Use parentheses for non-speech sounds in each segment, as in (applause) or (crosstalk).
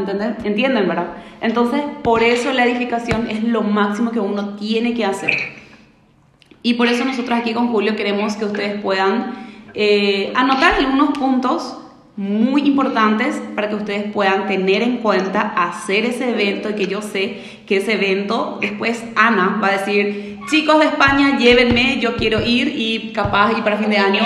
¿entienden? ¿Entienden, verdad? Entonces, por eso la edificación es lo máximo que uno tiene que hacer. Y por eso nosotros aquí con Julio queremos que ustedes puedan eh, anotar algunos puntos muy importantes para que ustedes puedan tener en cuenta hacer ese evento y que yo sé que ese evento después Ana va a decir chicos de España llévenme yo quiero ir y capaz y para fin de año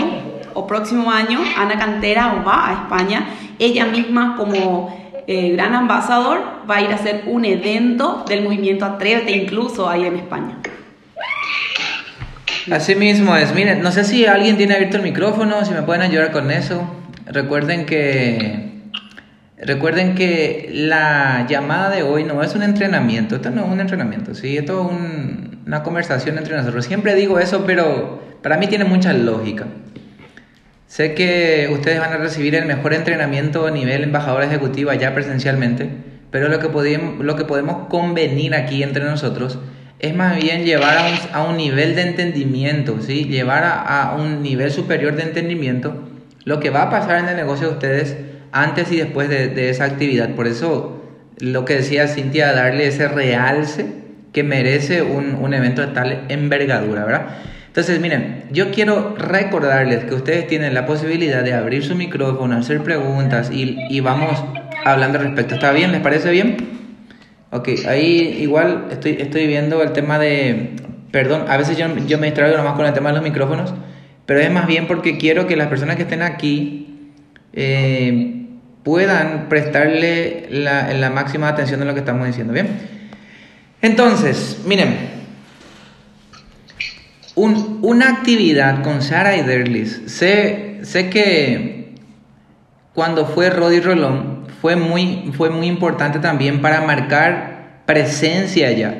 o próximo año Ana Cantera va a España ella misma como eh, gran ambasador va a ir a hacer un evento del movimiento Atrévete incluso ahí en España Así mismo es. Miren, no sé si alguien tiene abierto el micrófono, si me pueden ayudar con eso. Recuerden que recuerden que la llamada de hoy no es un entrenamiento, esto no es un entrenamiento, sí, esto es una conversación entre nosotros. Siempre digo eso, pero para mí tiene mucha lógica. Sé que ustedes van a recibir el mejor entrenamiento a nivel embajador ejecutivo allá presencialmente, pero lo que podemos, lo que podemos convenir aquí entre nosotros es más bien llevar a un, a un nivel de entendimiento, ¿sí? llevar a, a, un nivel superior de entendimiento lo que va a pasar en el negocio de ustedes antes y después de, de esa actividad. Por eso lo que decía Cintia, darle ese realce que merece un, un evento de tal envergadura, ¿verdad? Entonces, miren, yo quiero recordarles que ustedes tienen la posibilidad de abrir su micrófono, hacer preguntas y, y vamos hablando al respecto. ¿Está bien? ¿Les parece bien? Ok, ahí igual estoy, estoy viendo el tema de... Perdón, a veces yo, yo me distraigo nomás con el tema de los micrófonos, pero es más bien porque quiero que las personas que estén aquí eh, puedan prestarle la, la máxima atención a lo que estamos diciendo, ¿bien? Entonces, miren, un, una actividad con Sara y Derlis, sé, sé que cuando fue Rodi Rolón fue muy, fue muy importante también para marcar presencia allá,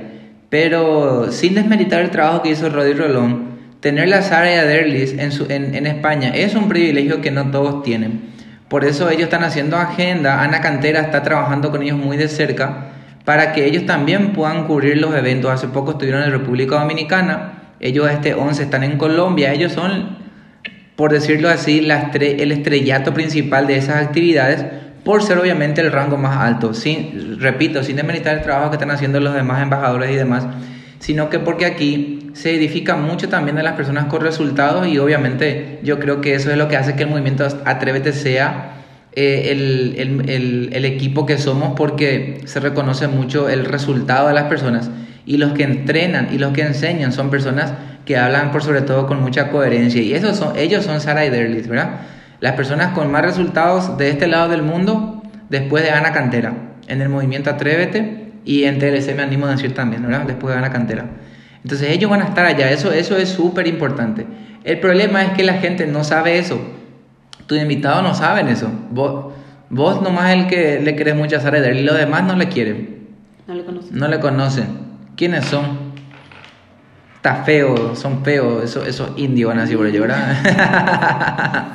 pero sin desmeritar el trabajo que hizo Rodi Rolón, tener la Sara y a Derlis en, su, en, en España es un privilegio que no todos tienen. Por eso ellos están haciendo agenda, Ana Cantera está trabajando con ellos muy de cerca para que ellos también puedan cubrir los eventos. Hace poco estuvieron en República Dominicana, ellos este 11 están en Colombia, ellos son, por decirlo así, la estre el estrellato principal de esas actividades, por ser obviamente el rango más alto. Sin, repito, sin demeritar el trabajo que están haciendo los demás embajadores y demás, sino que porque aquí se edifica mucho también de las personas con resultados y obviamente yo creo que eso es lo que hace que el movimiento Atrévete sea eh, el, el, el, el, equipo que somos porque se reconoce mucho el resultado de las personas y los que entrenan y los que enseñan son personas que hablan por sobre todo con mucha coherencia y esos son, ellos son Sara y ¿verdad? Las personas con más resultados de este lado del mundo después de Ana Cantera en el movimiento Atrévete y en TLC me animo a decir también, ¿verdad? Después de Ana Cantera. Entonces ellos van a estar allá, eso, eso es súper importante. El problema es que la gente no sabe eso. Tus invitados no saben eso. Vos, vos nomás el que le querés mucho a Sara y los demás no le quieren. No le conocen. No le conocen. ¿Quiénes son? Está feo, son feos, esos, esos indios van así por allá, ¿verdad? (laughs)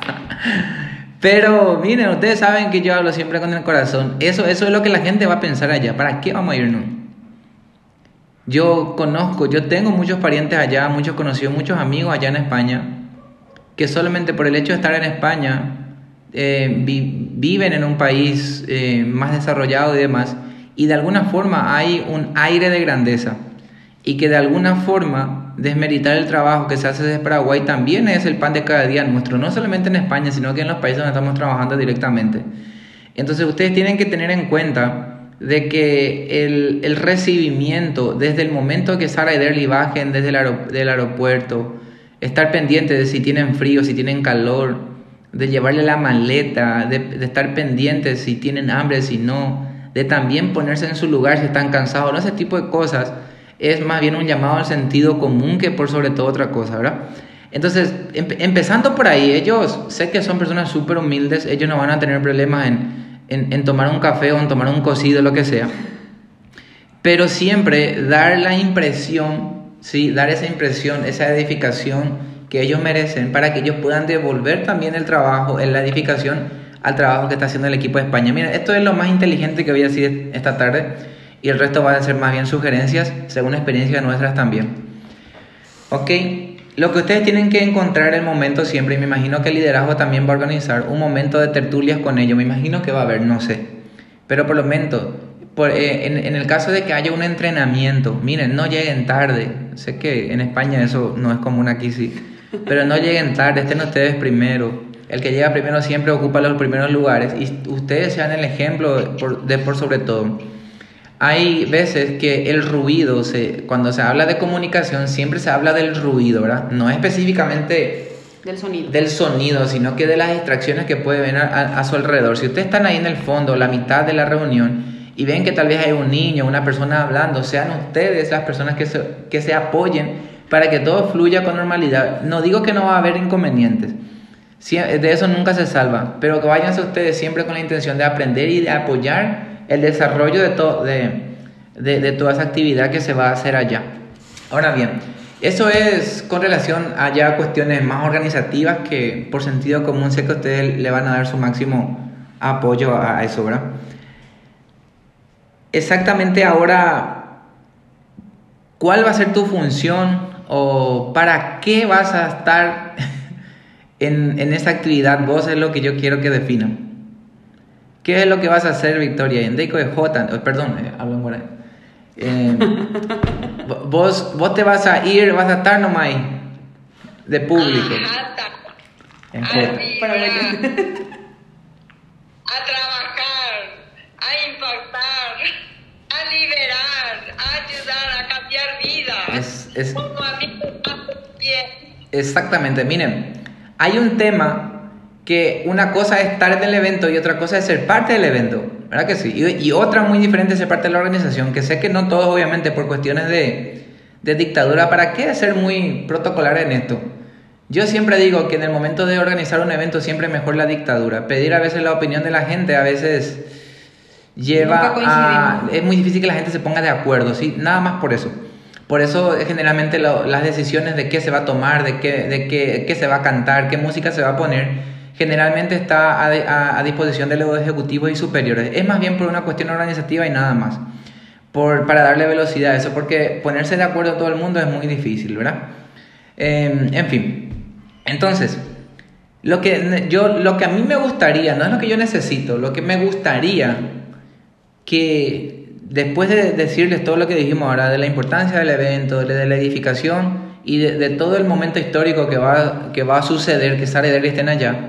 Pero miren, ustedes saben que yo hablo siempre con el corazón. Eso, eso es lo que la gente va a pensar allá. ¿Para qué vamos a irnos? Yo conozco, yo tengo muchos parientes allá, muchos conocidos, muchos amigos allá en España, que solamente por el hecho de estar en España eh, vi, viven en un país eh, más desarrollado y demás, y de alguna forma hay un aire de grandeza, y que de alguna forma desmeritar el trabajo que se hace desde Paraguay también es el pan de cada día nuestro, no solamente en España, sino que en los países donde estamos trabajando directamente. Entonces ustedes tienen que tener en cuenta de que el, el, recibimiento desde el momento que Sara y Derly bajen desde el aeropuerto, estar pendiente de si tienen frío, si tienen calor, de llevarle la maleta, de, de, estar pendiente si tienen hambre, si no, de también ponerse en su lugar si están cansados, no ese tipo de cosas, es más bien un llamado al sentido común que por sobre todo otra cosa, ¿verdad? Entonces, em empezando por ahí, ellos sé que son personas súper humildes, ellos no van a tener problemas en en, en, tomar un café o en tomar un cocido, lo que sea. Pero siempre dar la impresión, ¿sí? dar esa impresión, esa edificación que ellos merecen para que ellos puedan devolver también el trabajo, en la edificación al trabajo que está haciendo el equipo de España. Mira, esto es lo más inteligente que voy a decir esta tarde y el resto va a ser más bien sugerencias según experiencias nuestras también. Ok, lo que ustedes tienen que encontrar el momento siempre, y me imagino que el liderazgo también va a organizar un momento de tertulias con ellos, me imagino que va a haber, no sé. pero por lo menos, eh, en, en, el caso de que haya un entrenamiento, miren, no lleguen tarde. Sé que en España eso no es común aquí, sí. Pero no lleguen tarde, estén ustedes primero. El que llega primero siempre ocupa los primeros lugares y ustedes sean el ejemplo por, de por sobre todo. Hay veces que el ruido, se, cuando se habla de comunicación, siempre se habla del ruido, ¿verdad? No específicamente del sonido. del sonido, sino que de las distracciones que puede venir a, a, su alrededor. Si ustedes están ahí en el fondo, la mitad de la reunión, y ven que tal vez hay un niño, una persona hablando, sean ustedes las personas que se, que se apoyen para que todo fluya con normalidad. No digo que no va a haber inconvenientes, de eso nunca se salva, pero que váyanse ustedes siempre con la intención de aprender y de apoyar el desarrollo de, to de, de, toda esa actividad que se va a hacer allá. Ahora bien, eso es con relación a cuestiones más organizativas que por sentido común sé que ustedes le van a dar su máximo apoyo a eso, ¿verdad? Exactamente ahora, ¿cuál va a ser tu función o para qué vas a estar (laughs) en, en esta actividad? Vos es lo que yo quiero que definan. ¿Qué es lo que vas a hacer, Victoria? En Deco de J, perdón, eh, hablo en guaraní. Eh, (laughs) vos, vos te vas a ir, vas a estar nomás ahí, de público. En J. A trabajar, a impactar, a liberar, a ayudar a cambiar vidas. Es, es, Como a mí exactamente, miren, hay un tema que una cosa es estar en el evento y otra cosa es ser parte del evento, ¿verdad que sí? Y, y, otra muy diferente es ser parte de la organización, que sé que no todos obviamente por cuestiones de, de dictadura, ¿para qué ser muy protocolar en esto? Yo siempre digo que en el momento de organizar un evento siempre es mejor la dictadura. Pedir a veces la opinión de la gente a veces lleva a... Es muy difícil que la gente se ponga de acuerdo, ¿sí? Nada más por eso. Por eso generalmente lo, las decisiones de qué se va a tomar, de, qué, de qué, qué, se va a cantar, qué música se va a poner, generalmente está a, a, a, disposición de los ejecutivos y superiores. Es más bien por una cuestión organizativa y nada más. Por, para darle velocidad a eso, porque ponerse de acuerdo todo el mundo es muy difícil, ¿verdad? Eh, en fin. Entonces, lo que, yo, lo que a mí me gustaría, no es lo que yo necesito, lo que me gustaría que después de decirles todo lo que dijimos ahora, de la importancia del evento, de, la edificación y de, todo el momento histórico que va, que va a suceder, que Sara y Derry estén allá,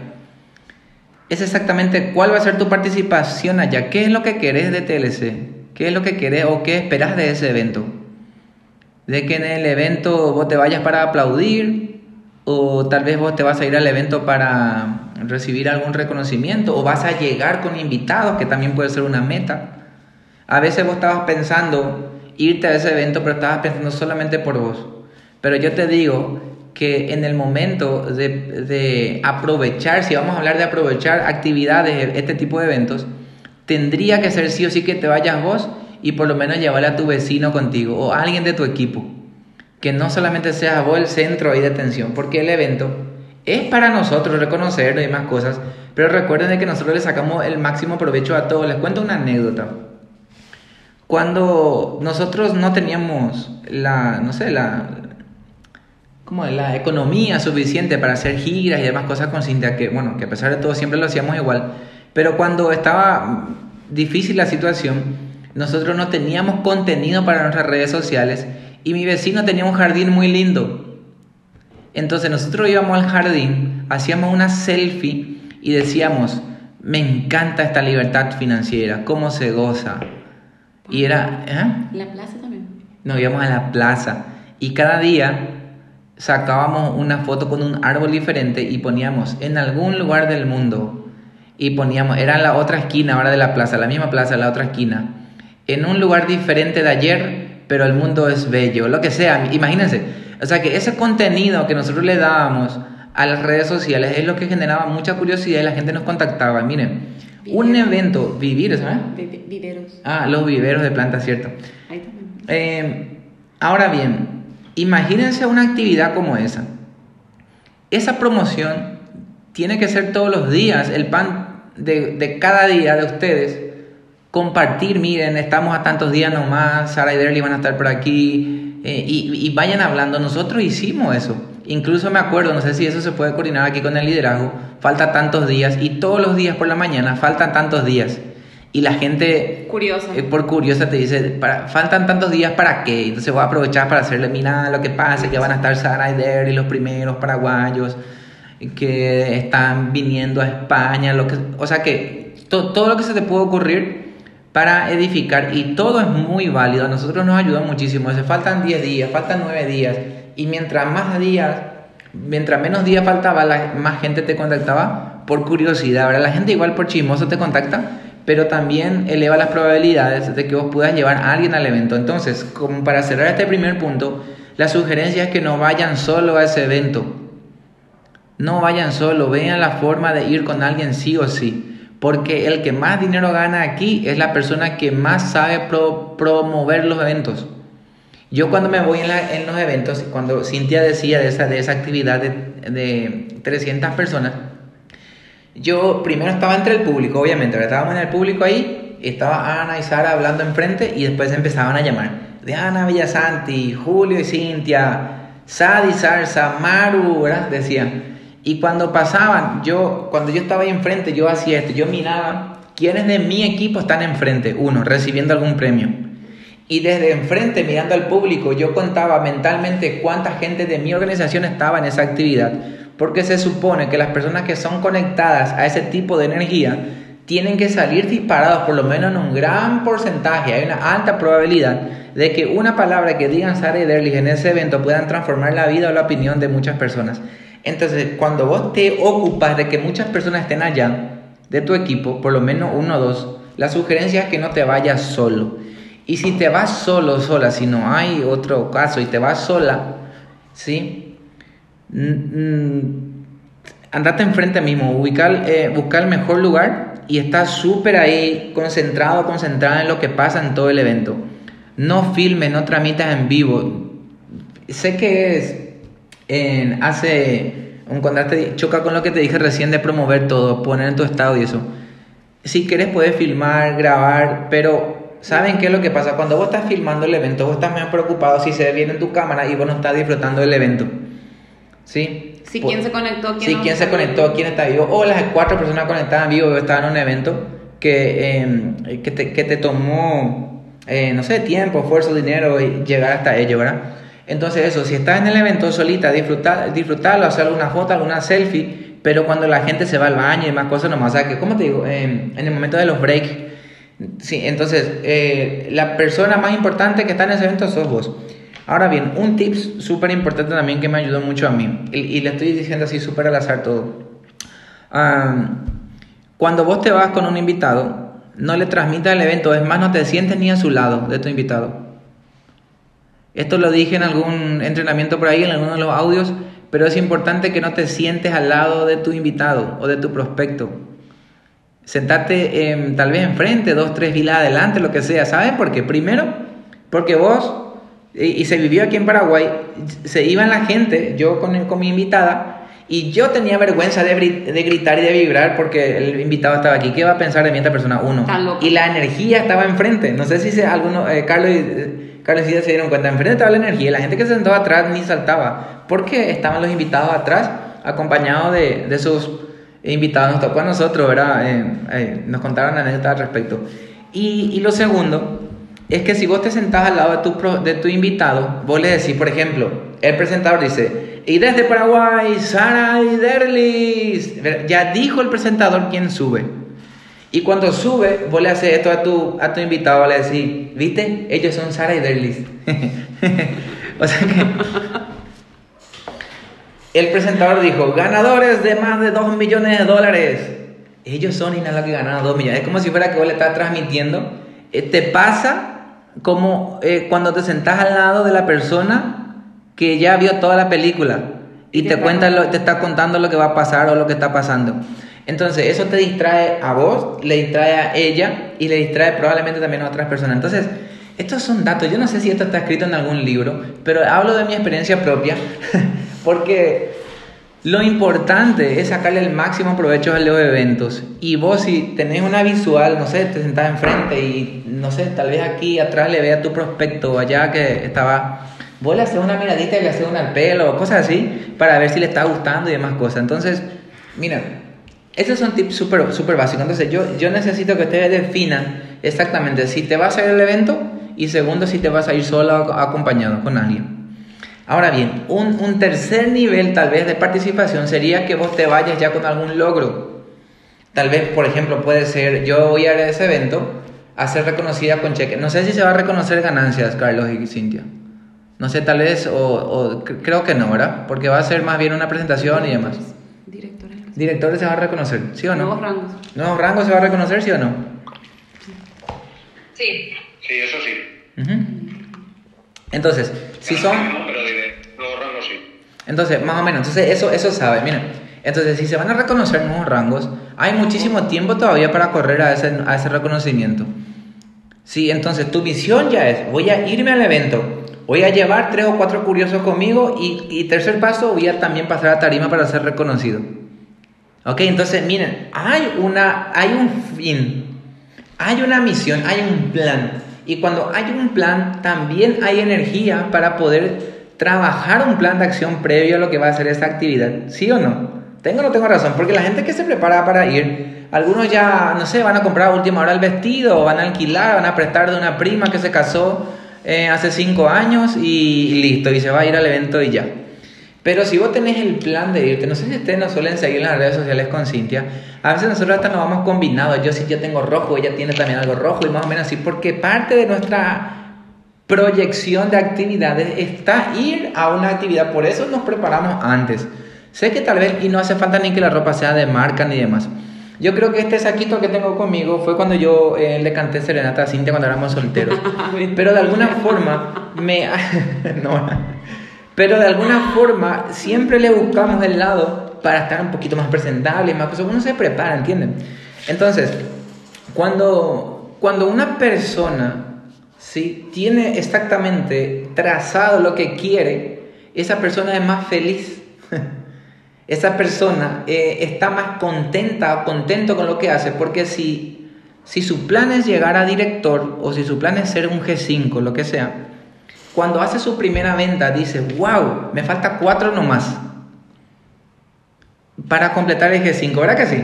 es exactamente cuál va a ser tu participación allá, qué es lo que querés de TLC, qué es lo que querés o qué esperás de ese evento. De que en el evento vos te vayas para aplaudir, o tal vez vos te vas a ir al evento para recibir algún reconocimiento o vas a llegar con invitados, que también puede ser una meta. A veces vos estabas pensando irte a ese evento, pero estabas pensando solamente por vos. Pero yo te digo que en el momento de, aprovechar, si vamos a hablar de aprovechar actividades, este tipo de eventos, tendría que ser sí o sí que te vayas vos y por lo menos llevarle a tu vecino contigo o a alguien de tu equipo que no solamente seas vos el centro ahí de atención, porque el evento es para nosotros reconocer y demás cosas, pero recuerden de que nosotros le sacamos el máximo provecho a todo. Les cuento una anécdota. Cuando nosotros no teníamos la, no sé, la, como la economía suficiente para hacer giras y demás cosas con Cintia, que bueno, que a pesar de todo siempre lo hacíamos igual, pero cuando estaba difícil la situación, nosotros no teníamos contenido para nuestras redes sociales y mi vecino tenía un jardín muy lindo. Entonces nosotros íbamos al jardín, hacíamos una selfie y decíamos, me encanta esta libertad financiera, cómo se goza. Y era... ¿eh? La plaza también. Nos íbamos a la plaza y cada día sacábamos una foto con un árbol diferente y poníamos en algún lugar del mundo y poníamos, era la otra esquina ahora de la plaza, la misma plaza, la otra esquina, en un lugar diferente de ayer pero el mundo es bello, lo que sea, imagínense. O sea que ese contenido que nosotros le dábamos a las redes sociales es lo que generaba mucha curiosidad y la gente nos contactaba. Miren, Viveros. un evento, vivir, ¿sabes? Viveros. Ah, los viveros de plantas, cierto. Ahí también. Eh, ahora bien, imagínense una actividad como esa. Esa promoción tiene que ser todos los días, el pan de, de cada día de ustedes compartir, miren, estamos a tantos días nomás, Sara y Derly van a estar por aquí, eh, y, y, vayan hablando, nosotros hicimos eso, incluso me acuerdo, no sé si eso se puede coordinar aquí con el liderazgo, falta tantos días, y todos los días por la mañana faltan tantos días, y la gente Curiosa. eh, por curiosa te dice, "Para- faltan tantos días para qué, entonces voy a aprovechar para hacerle, mira lo que pasa, que van a estar Sara y Derry, los primeros paraguayos que están viniendo a España, lo que, o sea que to- todo lo que se te puede ocurrir para edificar y todo es muy válido, a nosotros nos ayuda muchísimo, se faltan 10 días, faltan 9 días y mientras más días, mientras menos días faltaba, más gente te contactaba por curiosidad, ¿verdad? La gente igual por chismoso te contacta, pero también eleva las probabilidades de que vos puedas llevar a alguien al evento. Entonces, como para cerrar este primer punto, la sugerencia es que no vayan solo a ese evento. No vayan solo, vean la forma de ir con alguien sí o sí. Porque el que más dinero gana aquí es la persona que más sabe pro- promover los eventos. Yo cuando me voy en, los eventos, cuando Cintia decía de esa, de esa actividad de, de 300 personas, yo primero estaba entre el público, obviamente, ¿verdad? estábamos en el público ahí, estaba Ana y Sara hablando enfrente y después empezaban a llamar. De Ana Villasanti, Julio y Cintia, Sadi Zarza, Maru, ¿verdad? Decían. Y cuando pasaban, yo, cuando yo estaba ahí enfrente, yo hacía esto, yo miraba quiénes de mi equipo están enfrente, uno, recibiendo algún premio. Y desde enfrente, mirando al público, yo contaba mentalmente cuánta gente de mi organización estaba en esa actividad. Porque se supone que las personas que son conectadas a ese tipo de energía tienen que salir disparados por lo menos en un gran porcentaje. Hay una alta probabilidad de que una palabra que digan Sara y Derlich en ese evento puedan transformar la vida o la opinión de muchas personas. Entonces, cuando vos te ocupas de que muchas personas estén allá, de tu equipo, por lo menos uno o dos, la sugerencia es que no te vayas solo. Y si te vas solo, sola, si no hay otro caso y te vas sola, ¿sí? Andate enfrente mismo, ubicar, eh, buscar el mejor lugar y estás súper ahí concentrado, concentrada en lo que pasa en todo el evento. No filmes, no tramitas en vivo. Sé que es, hace un contraste, choca con lo que te dije recién de promover todo, poner en tu estado y eso. Si quieres puedes filmar, grabar, pero ¿saben qué es lo que pasa? Cuando vos estás filmando el evento, vos estás más preocupado si se ve bien en tu cámara y vos no estás disfrutando del evento. ¿Sí? Si Por- quién se conectó, quién Sí, no quién se conectó, quién está vivo. O las cuatro personas conectadas en vivo, yo estaba en un evento que, eh, que, te, que te tomó, eh, no sé, tiempo, esfuerzo, dinero y llegar hasta ello, ¿verdad? Entonces eso, si estás en el evento solita, disfrutar, disfrutarlo, hacer alguna foto, alguna selfie, pero cuando la gente se va al baño y más cosas nomás, o sea, que, ¿cómo te digo? Eh, en el momento de los breaks, sí, entonces, eh, la persona más importante que está en ese evento sos vos. Ahora bien, un tips súper importante también que me ayudó mucho a mí, y, le estoy diciendo así súper al azar todo. Cuando vos te vas con un invitado, no le transmitas el evento, es más, no te sientes ni a su lado de tu invitado. Esto lo dije en algún entrenamiento por ahí, en alguno de los audios, pero es importante que no te sientes al lado de tu invitado o de tu prospecto. Sentarte em, tal vez enfrente, dos, tres filas adelante, lo que sea. ¿Sabes por qué? Primero, porque vos, y, y se vivió aquí en Paraguay, se iban la gente, yo con, con mi invitada, y yo tenía vergüenza de, gritar y de vibrar porque el invitado estaba aquí. ¿Qué va a pensar de mí esta persona? Uno. Y la energía estaba enfrente. No sé si se, alguno, eh, Carlos y eh, Carlos y se dieron cuenta. Enfrente estaba la energía y la gente que se sentaba atrás ni saltaba. Porque estaban los invitados atrás, acompañados de, de sus invitados. Nos tocó a nosotros, ¿verdad? Eh, eh, nos contaron anécdotas al respecto. Y, y lo segundo es que si vos te sentás al lado de tu, de tu invitado, vos le decís, por ejemplo, el presentador dice, y desde Paraguay, Sara y Derlis. Ya dijo el presentador quién sube. Y cuando sube, vos le haces esto a tu, a tu invitado, le decís, ¿viste? Ellos son Sara y Derlis. (laughs) o sea que... El presentador dijo, ganadores de más de 2 millones de dólares. Ellos son y nada que ganaron 2 millones. Es como si fuera que vos le estás transmitiendo. Eh, te pasa como eh, cuando te sentás al lado de la persona que ya vio toda la película y te cuenta lo- te está contando lo que va a pasar o lo que está pasando. Entonces, eso te distrae a vos, le distrae a ella y le distrae probablemente también a otras personas. Entonces, estos son datos. Yo no sé si esto está escrito en algún libro, pero hablo de mi experiencia propia, (laughs) porque lo importante es sacarle el máximo provecho a los eventos. Y vos si tenés una visual, no sé, te sentás enfrente y, no sé, tal vez aquí atrás le ve a tu prospecto allá que estaba... Vos le haces una miradita y le haces una al pelo, cosas así, para ver si le está gustando y demás cosas. Entonces, mira, Esos son tips súper super básicos. Entonces, yo, yo necesito que ustedes definan exactamente si te vas a ir al evento y segundo, si te vas a ir solo o acompañado con alguien. Ahora bien, un, un, tercer nivel tal vez de participación sería que vos te vayas ya con algún logro. Tal vez, por ejemplo, puede ser, yo voy a ir a ese evento a ser reconocida con cheque. No sé si se va a reconocer ganancias, Carlos y Cintia. No sé, tal vez, o, o creo que no, ¿verdad? Porque va a ser más bien una presentación y demás. Directores. Directores se va a reconocer, ¿sí o no? Nuevos rangos. ¿Nuevos rangos se va a reconocer, sí o no? Sí. Sí, eso sí. Uh -huh. Entonces, si son... No, pero diré, nuevos rangos sí. Entonces, más o menos, entonces eso, eso sabe, miren. Entonces, si se van a reconocer nuevos rangos, hay muchísimo tiempo todavía para correr a ese, a ese reconocimiento. Sí, entonces tu visión ya es, voy a irme al evento, voy a llevar tres o cuatro curiosos conmigo y, y tercer paso, voy a también pasar a tarima para ser reconocido. Ok, entonces miren, hay, una, hay un fin, hay una misión, hay un plan. Y cuando hay un plan, también hay energía para poder trabajar un plan de acción previo a lo que va a ser esa actividad. ¿Sí o no? Tengo o no tengo razón, porque la gente que se prepara para ir, algunos ya, no sé, van a comprar a última hora el vestido, van a alquilar, van a prestar de una prima que se casó eh, hace cinco años y, listo, y se va a ir al evento y ya. Pero si vos tenés el plan de irte, no sé si ustedes nos suelen seguir en las redes sociales con Cintia, a veces nosotros hasta nos vamos combinados, yo sí yo tengo rojo, ella tiene también algo rojo y más o menos así, porque parte de nuestra proyección de actividades está ir a una actividad, por eso nos preparamos antes. Sé que tal vez, y no hace falta ni que la ropa sea de marca ni demás. Yo creo que este saquito que tengo conmigo fue cuando yo eh, le canté serenata a Cintia cuando éramos solteros. (laughs) Pero de alguna forma me... (laughs) no, pero de alguna forma siempre le buscamos el lado para estar un poquito más presentable más cosas. Uno se prepara, ¿entienden? Entonces, cuando, cuando una persona ¿sí? tiene exactamente trazado lo que quiere, esa persona es más feliz. (laughs) esa persona eh, está más contenta o contento con lo que hace, porque si, si su plan es llegar a director o si su plan es ser un G5, lo que sea, cuando hace su primera venta dice, wow, me falta cuatro nomás para completar el G5, ¿verdad que sí?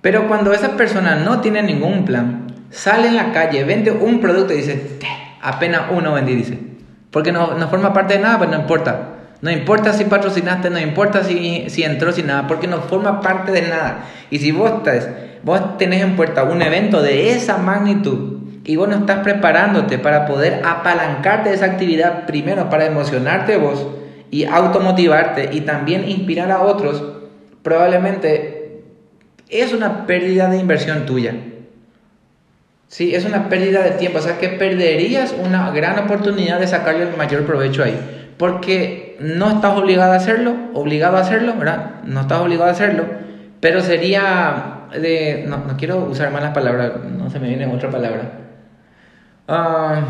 Pero cuando esa persona no tiene ningún plan, sale en la calle, vende un producto y dice, apenas uno vendí, dice, porque no, no forma parte de nada, pues no importa. No importa si patrocinaste, no importa si, si entró sin nada, porque no forma parte de nada. Y si vos, estás, vos tenés en puerta un evento de esa magnitud y vos no estás preparándote para poder apalancarte de esa actividad, primero para emocionarte vos y automotivarte y también inspirar a otros, probablemente es una pérdida de inversión tuya. Sí, es una pérdida de tiempo, o sea que perderías una gran oportunidad de sacarle el mayor provecho ahí porque no estás obligado a hacerlo, obligado a hacerlo, ¿verdad? No estás obligado a hacerlo, pero sería de, no, no quiero usar malas palabras, no se me viene otra palabra. Uh,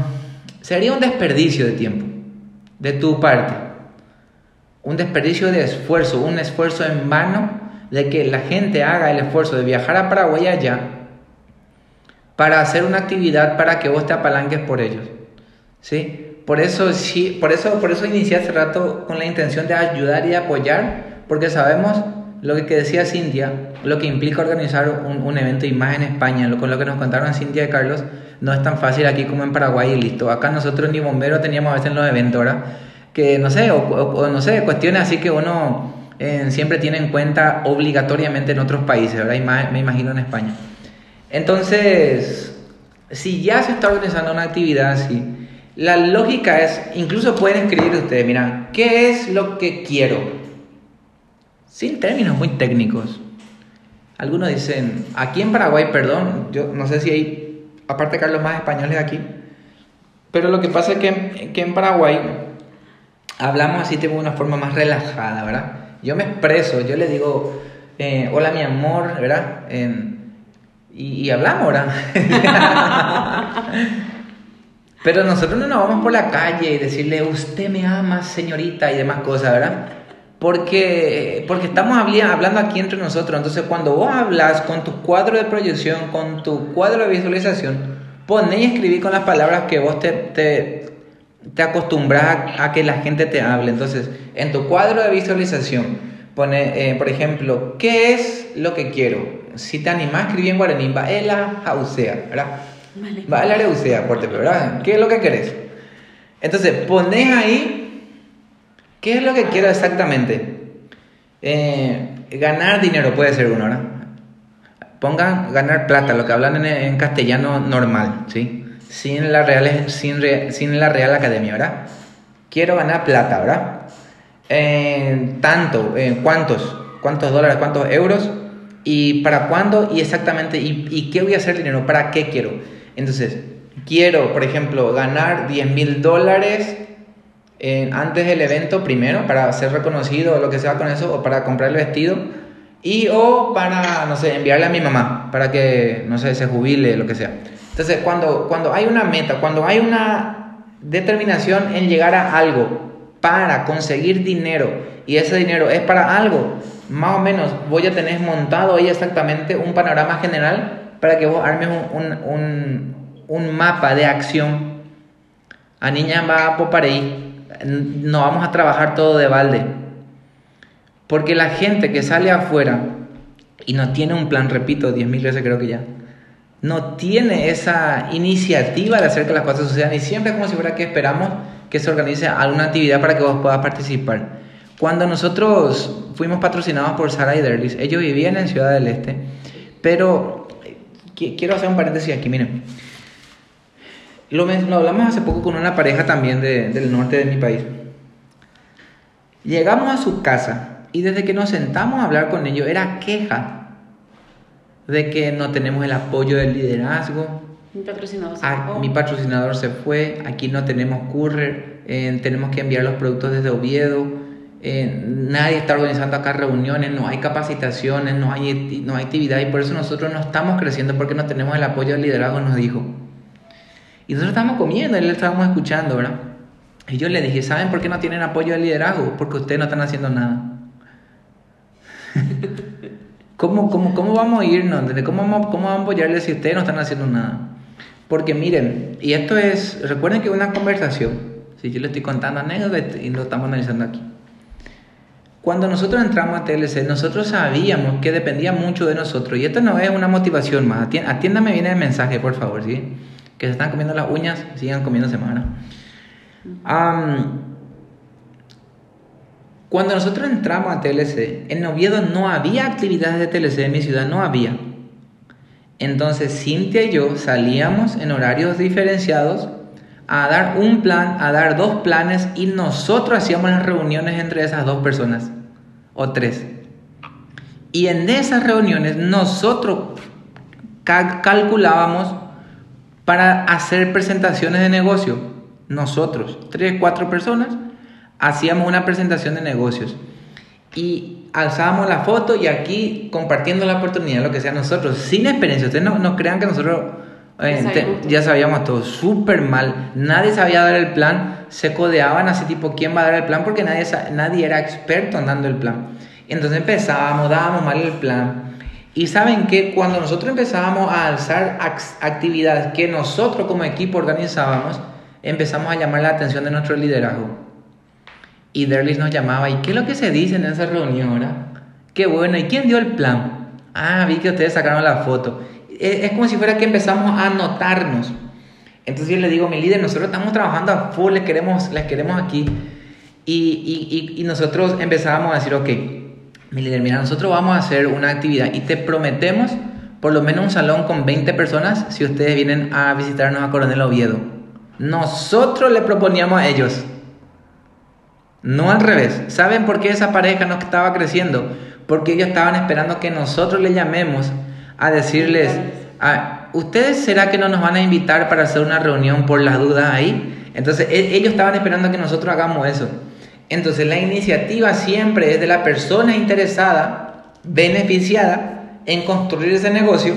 sería un desperdicio de tiempo de tu parte, un desperdicio de esfuerzo, un esfuerzo en vano de que la gente haga el esfuerzo de viajar a Paraguay allá para hacer una actividad para que vos te apalanques por ellos, ¿sí? Por eso, sí, por, eso, por eso inicié hace rato con la intención de ayudar y apoyar, porque sabemos lo que decía Cintia, lo que implica organizar un, un evento más en España, con lo que nos contaron Cintia y Carlos, no es tan fácil aquí como en Paraguay y listo. Acá nosotros ni bomberos teníamos a veces en los eventos, ¿verdad? Que no sé, o, no sé, cuestiones así que uno eh, siempre tiene en cuenta obligatoriamente en otros países, ¿verdad? Me imagino en España. Entonces, si ya se está organizando una actividad así, la lógica es, incluso pueden escribir ustedes, mira, ¿qué es lo que quiero? Sin términos muy técnicos. Algunos dicen, aquí en Paraguay, perdón, yo no sé si hay, aparte Carlos, más españoles aquí, pero lo que pasa es que, que en Paraguay hablamos así de una forma más relajada, ¿verdad? Yo me expreso, yo le digo, eh, hola mi amor, ¿verdad? Y, y hablamos, ¿verdad? (laughs) Pero nosotros no nos vamos por la calle y decirle, usted me ama, señorita, y demás cosas, ¿verdad? Porque, porque estamos hablando aquí entre nosotros. Entonces, cuando vos hablas con tu cuadro de proyección, con tu cuadro de visualización, poné y escribí con las palabras que vos te, te, te acostumbras a, a, que la gente te hable. Entonces, en tu cuadro de visualización, Pone, eh, por ejemplo, ¿qué es lo que quiero? Si te animás, escribí en guaraní, baela jausea, ¿verdad? Vale. Baela reusea, por ¿verdad? ¿Qué es lo que querés? Entonces, pones ahí, ¿qué es lo que quiero exactamente? Eh, ganar dinero puede ser uno, ¿verdad? Pongan ganar plata, lo que hablan en, castellano normal, ¿sí? Sin la, real, sin, re- sin la Real Academia, ¿verdad? Quiero ganar plata, ¿verdad? Eh, tanto, eh, ¿cuántos? ¿Cuántos dólares? ¿Cuántos euros? ¿Y para cuándo? Y exactamente, ¿y, y qué voy a hacer dinero? ¿Para qué quiero? Entonces, quiero, por ejemplo, ganar 10 mil dólares eh, antes del evento primero, para ser reconocido o lo que sea con eso, o para comprar el vestido, y o para, no sé, enviarle a mi mamá, para que, no sé, se jubile, lo que sea. Entonces, cuando, cuando hay una meta, cuando hay una determinación en llegar a algo para conseguir dinero, y ese dinero es para algo, más o menos voy a tener montado ahí exactamente un panorama general para que vos armes un, un, un, un mapa de acción. A niña va por ahí, no vamos a trabajar todo de balde. Porque la gente que sale afuera y no tiene un plan, repito, 10.000 veces creo que ya, no tiene esa iniciativa de hacer que las cosas sucedan y siempre como si fuera que esperamos que se organice alguna actividad para que vos puedas participar. Cuando nosotros fuimos patrocinados por Sara y Derlis, ellos vivían en Ciudad del Este, pero eh, qui- quiero hacer un paréntesis aquí, miren. Lo, lo hablamos hace poco con una pareja también de- del norte de mi país. Llegamos a su casa y desde que nos sentamos a hablar con ellos era queja de que no tenemos el apoyo del liderazgo, Mi patrocinador se Ah, fue. mi patrocinador se fue, aquí no tenemos courier, eh, tenemos que enviar los productos desde Oviedo, eh, nadie está organizando acá reuniones, no hay capacitaciones, no hay, no hay actividad y por eso nosotros no estamos creciendo porque no tenemos el apoyo del liderazgo, nos dijo. Y nosotros estábamos comiendo y le estábamos escuchando, ¿verdad? Y yo le dije, ¿saben por qué no tienen apoyo del liderazgo? Porque ustedes no están haciendo nada. (laughs) ¿Cómo, cómo, cómo vamos a irnos? ¿Cómo vamos, ¿Cómo vamos a apoyarles si ustedes no están haciendo nada? Porque miren, y esto es, recuerden que una conversación, si yo le estoy contando anécdotas y lo estamos analizando aquí. Cuando nosotros entramos a TLC, nosotros sabíamos que dependía mucho de nosotros. Y esto no es una motivación más. Atiéndame bien el mensaje, por favor, ¿sí? Que se están comiendo las uñas, sigan comiéndose más, ¿no? Am, cuando nosotros entramos a TLC, en Oviedo no había actividades de TLC en mi ciudad, no había. Entonces Cintia y yo salíamos en horarios diferenciados a dar un plan, a dar dos planes y nosotros hacíamos las reuniones entre esas dos personas o tres. Y en esas reuniones nosotros ca- calculábamos para hacer presentaciones de negocio. Nosotros, tres, cuatro personas, hacíamos una presentación de negocios. Y alzábamos la foto y aquí compartiendo la oportunidad, lo que sea, nosotros, sin experiencia. Ustedes no, no crean que nosotros eh, Ya te- sabíamos todo. ya sabíamos todo, súper mal. Nadie sabía dar el plan, se codeaban así tipo, ¿quién va a dar el plan? Porque nadie, nadie era experto en dando el plan. Entonces empezábamos, dábamos mal el plan. Y saben que cuando nosotros empezábamos a alzar actividades que nosotros como equipo organizábamos, empezamos a llamar la atención de nuestro liderazgo. Y Derlis nos llamaba, ¿y qué es lo que se dice en esa reunión ahora? Qué bueno, ¿y quién dio el plan? Ah, vi que ustedes sacaron la foto. Es, es como si fuera que empezamos a notarnos. Entonces yo le digo, mi líder, nosotros estamos trabajando a full, les queremos, les queremos aquí. Y nosotros empezábamos a decir, ok, mi mira, nosotros vamos a hacer una actividad y te prometemos por lo menos un salón con 20 personas si ustedes vienen a visitarnos a Coronel Oviedo. Nosotros le proponíamos a ellos. No al revés. ¿Saben por qué esa pareja no estaba creciendo? Porque ellos estaban esperando que nosotros le llamemos a decirles, ah, ¿ustedes será que no nos van a invitar para hacer una reunión por las dudas ahí? Entonces e- ellos estaban esperando que nosotros hagamos eso. Entonces la iniciativa siempre es de la persona interesada, beneficiada en construir ese negocio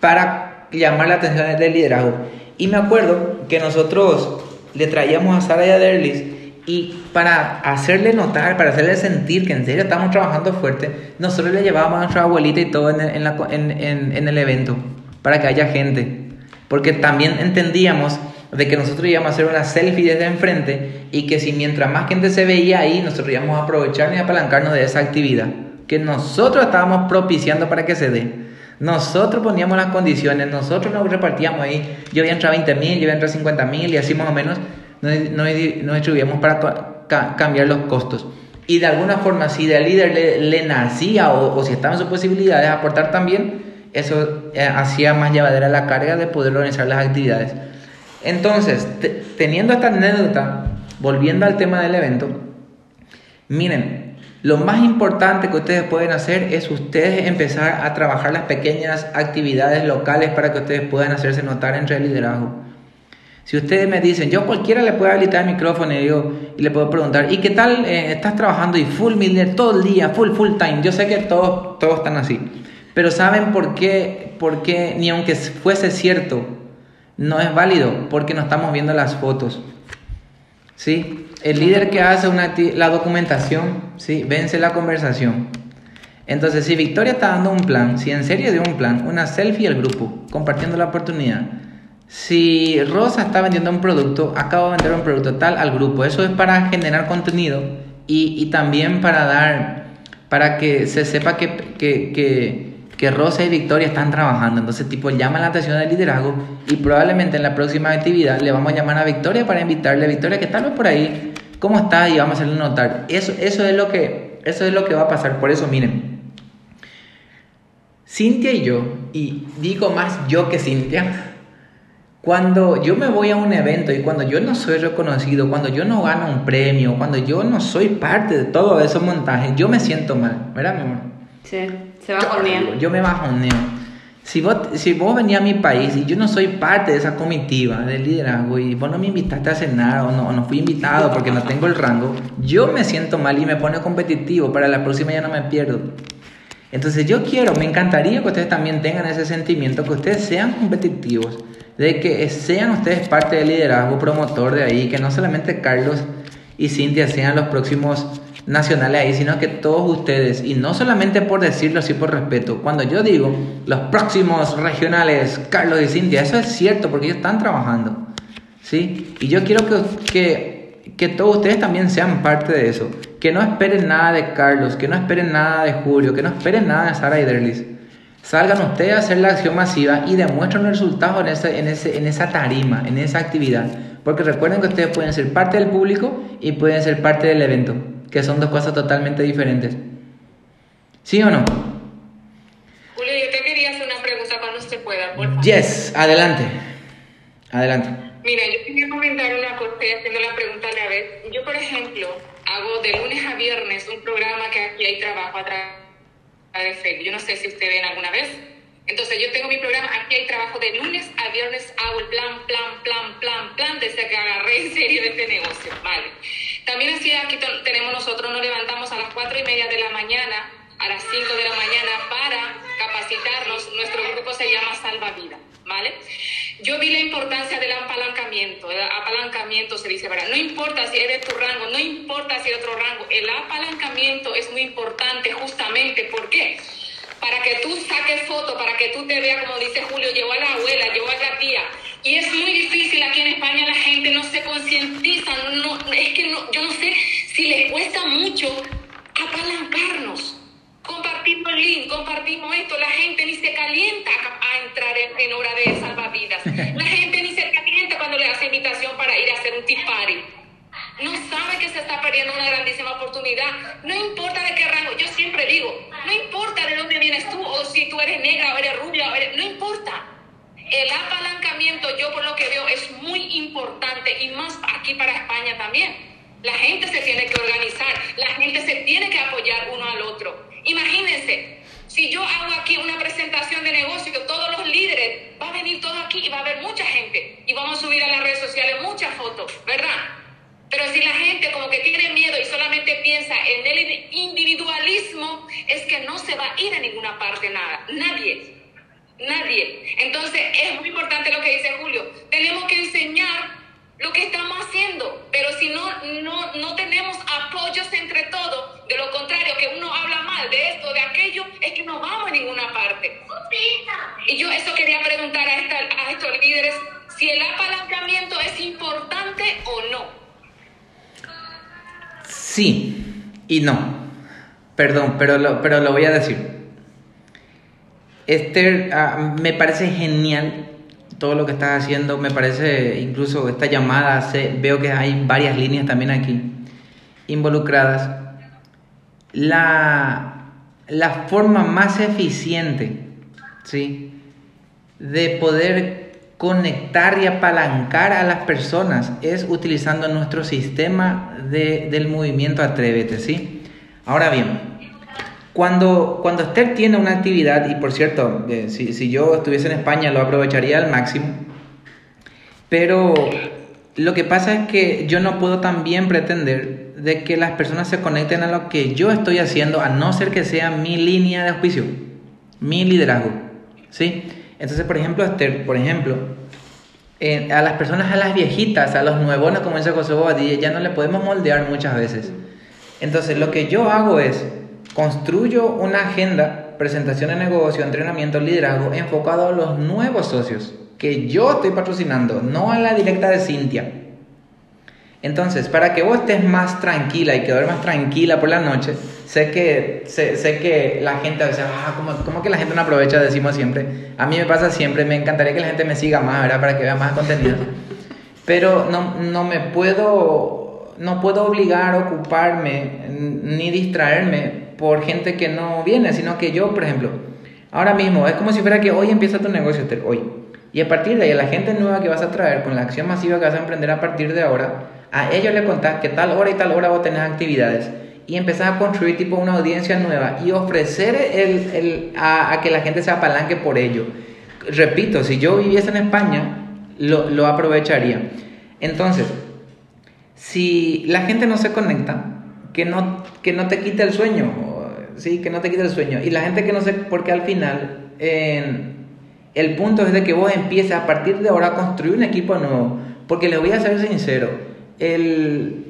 para llamar la atención del liderazgo. Y me acuerdo que nosotros le traíamos a Sara y a Derlis y para hacerle notar, para hacerle sentir que en serio estamos trabajando fuerte, nosotros le llevábamos a nuestra abuelita y todo en en la- en- en el evento para que haya gente. Porque también entendíamos de que nosotros íbamos a hacer una selfie desde enfrente y que si mientras más gente se veía ahí, nosotros íbamos a aprovechar y apalancarnos de esa actividad que nosotros estábamos propiciando para que se dé. Nosotros poníamos las condiciones, nosotros nos repartíamos ahí. Yo voy a entrar 20 mil, yo voy a entrar 50 mil y así más o menos nos, nos, distribuíamos para cambiar los costos. Y de alguna forma, si el líder le, nacía o, si estaba en su posibilidad de aportar también, eso eh, hacía más llevadera la carga de poder organizar las actividades. Entonces, teniendo esta anécdota, volviendo al tema del evento, miren, lo más importante que ustedes pueden hacer es ustedes empezar a trabajar las pequeñas actividades locales para que ustedes puedan hacerse notar entre el liderazgo. Si ustedes me dicen, yo cualquiera le puede habilitar el micrófono y, yo, y le puedo preguntar, ¿y qué tal eh, estás trabajando y full miller todo el día, full, full time? Yo sé que todos, todos están así. Pero ¿saben por qué? Porque ni aunque fuese cierto, no es válido, porque no estamos viendo las fotos. ¿Sí? El líder que hace una la documentación, ¿sí? Vence la conversación. Entonces, si Victoria está dando un plan, si en serio dio un plan, una selfie al grupo, compartiendo la oportunidad, si Rosa está vendiendo un producto, acabo de vender un producto tal al grupo. Eso es para generar contenido y, también para dar, para que se sepa que, que, Rosa y Victoria están trabajando. Entonces, tipo, llama la atención del liderazgo y probablemente en la próxima actividad le vamos a llamar a Victoria para invitarle a Victoria que tal por ahí, ¿cómo está? Y vamos a hacerle notar. Eso, eso, es lo que, eso es lo que va a pasar. Por eso, miren. Cintia y yo, y digo más yo que Cintia, cuando yo me voy a un evento y cuando yo no soy reconocido, cuando yo no gano un premio, cuando yo no soy parte de todo esos montajes, yo me siento mal, ¿verdad, mi amor? Sí, se bajonea. Yo me bajoneo. Si vos, si vos venís a mi país y yo no soy parte de esa comitiva de liderazgo y vos no me invitaste a cenar o no, o no fui invitado porque no tengo el rango, yo me siento mal y me pone competitivo. Para la próxima ya no me pierdo. Entonces yo quiero, me encantaría que ustedes también tengan ese sentimiento, que ustedes sean competitivos de que sean ustedes parte del liderazgo promotor de ahí, que no solamente Carlos y Cintia sean los próximos nacionales ahí, sino que todos ustedes, y no solamente por decirlo así por respeto, cuando yo digo los próximos regionales, Carlos y Cintia, eso es cierto porque ellos están trabajando, ¿sí? Y yo quiero que, que, que todos ustedes también sean parte de eso, que no esperen nada de Carlos, que no esperen nada de Julio, que no esperen nada de Sara y Salgan ustedes a hacer la acción masiva y demuestren el resultado en, ese, en, ese, en esa tarima, en esa actividad. Porque recuerden que ustedes pueden ser parte del público y pueden ser parte del evento, que son dos cosas totalmente diferentes. ¿Sí o no? Julio, yo te quería hacer una pregunta cuando se pueda, por favor. Yes, adelante. Adelante. Mira, yo quería comentar una cosa, estoy haciendo la pregunta a la vez. Yo, por ejemplo, hago de lunes a viernes un programa que aquí hay trabajo a través de Facebook. Yo no sé si ustedes ven alguna vez. Entonces yo tengo mi programa, aquí hay trabajo de lunes a viernes, hago el plan, plan, plan, plan, plan, desde que agarré en serio este negocio, ¿vale? También así aquí tenemos nosotros, nos levantamos a las cuatro y media de la mañana, a las 5 de la mañana para capacitarnos. Nuestro grupo se llama Salva Vida, ¿vale? Yo vi la importancia del apalancamiento. El apalancamiento se dice, ¿verdad? No importa si eres tu rango, no importa si es otro rango. El apalancamiento es muy importante justamente. ¿Por qué? Para que tú saques foto, para que tú te veas, como dice Julio, llevó a la abuela, llevó a la tía. Y es muy difícil aquí en España, la gente no se concientiza. No, es que no, yo no sé si les cuesta mucho apalancarnos compartimos el link, compartimos esto, la gente ni se calienta a entrar en, hora de salvavidas. La gente ni se calienta cuando le hace invitación para ir a hacer un tea party. No sabe que se está perdiendo una grandísima oportunidad. No importa de qué rango, yo siempre digo, no importa de dónde vienes tú, o si tú eres negra o eres rubia, no importa. El apalancamiento, yo por lo que veo, es muy importante y más aquí para España también. La gente se tiene que organizar, la gente se tiene que apoyar uno al otro. Imagínense, si yo hago aquí una presentación de negocio, todos los líderes, va a venir todo aquí y va a haber mucha gente y vamos a subir a las redes sociales muchas fotos, ¿verdad? Pero si la gente como que tiene miedo y solamente piensa en el individualismo, es que no se va a ir a ninguna parte nada, nadie, nadie. Entonces es muy importante lo que dice Julio, tenemos que enseñar lo que estamos haciendo, pero si no, no, no tenemos apoyos entre todos, de lo contrario, que uno habla mal de esto, de aquello, es que no vamos a ninguna parte. Y yo eso quería preguntar a, a estos líderes, si el apalancamiento es importante o no? Sí y no. Perdón, pero lo, pero lo voy a decir. Esther, ah, me parece genial todo lo que estás haciendo. Me parece, incluso esta llamada, veo que hay varias líneas también aquí involucradas. La, la forma más eficiente, ¿sí? de poder conectar y apalancar a las personas es utilizando nuestro sistema de- del movimiento Atrévete, ¿sí? Ahora bien, cuando, cuando Esther tiene una actividad, y por cierto, eh, si, si yo estuviese en España lo aprovecharía al máximo, pero lo que pasa es que yo no puedo también pretender de que las personas se conecten a lo que yo estoy haciendo, a no ser que sea mi línea de auspicio, mi liderazgo, ¿sí? Entonces, por ejemplo, eh, a las personas, a las viejitas, a los nuevones, como dice José Bobadilla, ya no le podemos moldear muchas veces. Entonces, lo que yo hago es construyo una agenda, presentación de negocio, entrenamiento, liderazgo, enfocado a los nuevos socios que yo estoy patrocinando, no a la directa de Cintia. Entonces, para que vos estés más tranquila y que duermas tranquila por la noche, sé que, sé, sé que la gente a veces, ah, ¿cómo, cómo que la gente no aprovecha? Decimos siempre. A mí me pasa siempre, me encantaría que la gente me siga más, ¿verdad? Para que vea más contenido. (laughs) Pero no, no me puedo, no puedo obligar a ocuparme ni distraerme por gente que no viene, sino que yo, por ejemplo, ahora mismo es como si fuera que hoy empieza tu negocio, hoy. Y a partir de ahí, la gente nueva que vas a traer con la acción masiva que vas a emprender a partir de ahora, a ellos le contás que tal hora y tal hora vos tenés actividades y empezás a construir tipo una audiencia nueva y ofrecer el, el, a, que la gente se apalanque por ello. Repito, si yo viviese en España, lo, lo aprovecharía. Entonces, si la gente no se conecta, que no, que no te quite el sueño, sí, que no te quite el sueño. Y la gente que no se, porque al final, eh, el punto es de que vos empieces a partir de ahora a construir un equipo nuevo. Porque les voy a ser sincero, el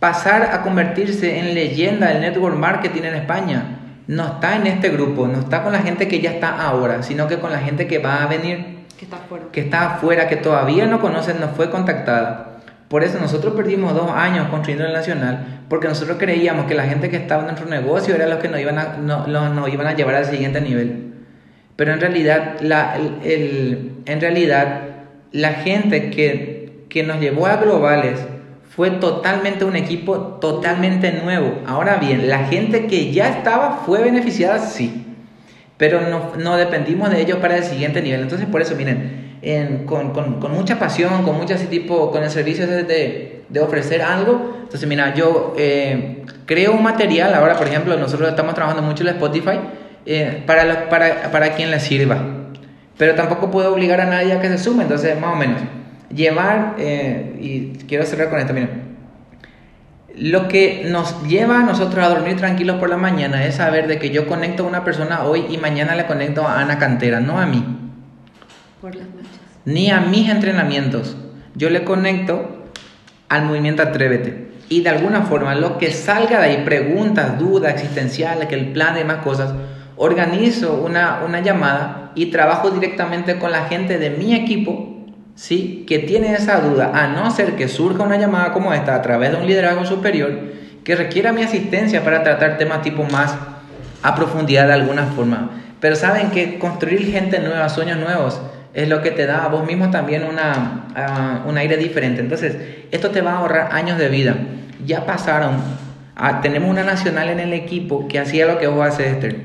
pasar a convertirse en leyenda del network marketing en España no está en este grupo, no está con la gente que ya está ahora, sino que con la gente que va a venir, que está afuera, que, está afuera, que todavía no conocen, no fue contactada. Por eso nosotros perdimos dos años construyendo el Nacional, porque nosotros creíamos que la gente que estaba en nuestro negocio era los que nos iban a, no, no, nos iban a llevar al siguiente nivel. Pero en realidad, la, el, el, en realidad, la gente que, que nos llevó a globales fue totalmente un equipo totalmente nuevo. Ahora bien, la gente que ya estaba fue beneficiada, sí, pero no, dependimos de ellos para el siguiente nivel. Entonces, por eso, miren, en, con, mucha pasión, con mucho así tipo, con el servicio de, ofrecer algo. Entonces, mira, yo eh, creo un material, ahora por ejemplo, nosotros estamos trabajando mucho en Spotify, eh, para, para, para quien le sirva. Pero tampoco puedo obligar a nadie a que se sume, entonces más o menos. Llevar, eh, y quiero cerrar con esto, miren. Lo que nos lleva a nosotros a dormir tranquilos por la mañana es saber de que yo conecto a una persona hoy y mañana le conecto a Ana Cantera, no a mí. Por las noches. Ni a mis entrenamientos. Yo le conecto al movimiento Atrévete. Y de alguna forma lo que salga de ahí, preguntas, dudas existenciales, que el plan y demás cosas, organizo una, una llamada y trabajo directamente con la gente de mi equipo ¿sí? que tiene esa duda, a no ser que surja una llamada como esta a través de un liderazgo superior que requiera mi asistencia para tratar temas tipo más a profundidad de alguna forma. Pero saben que construir gente nueva, sueños nuevos, es lo que te da a vos mismo también una, uh, un aire diferente. Entonces, esto te va a ahorrar años de vida. Ya pasaron, a, tenemos una nacional en el equipo que hacía lo que vos haces, Esther.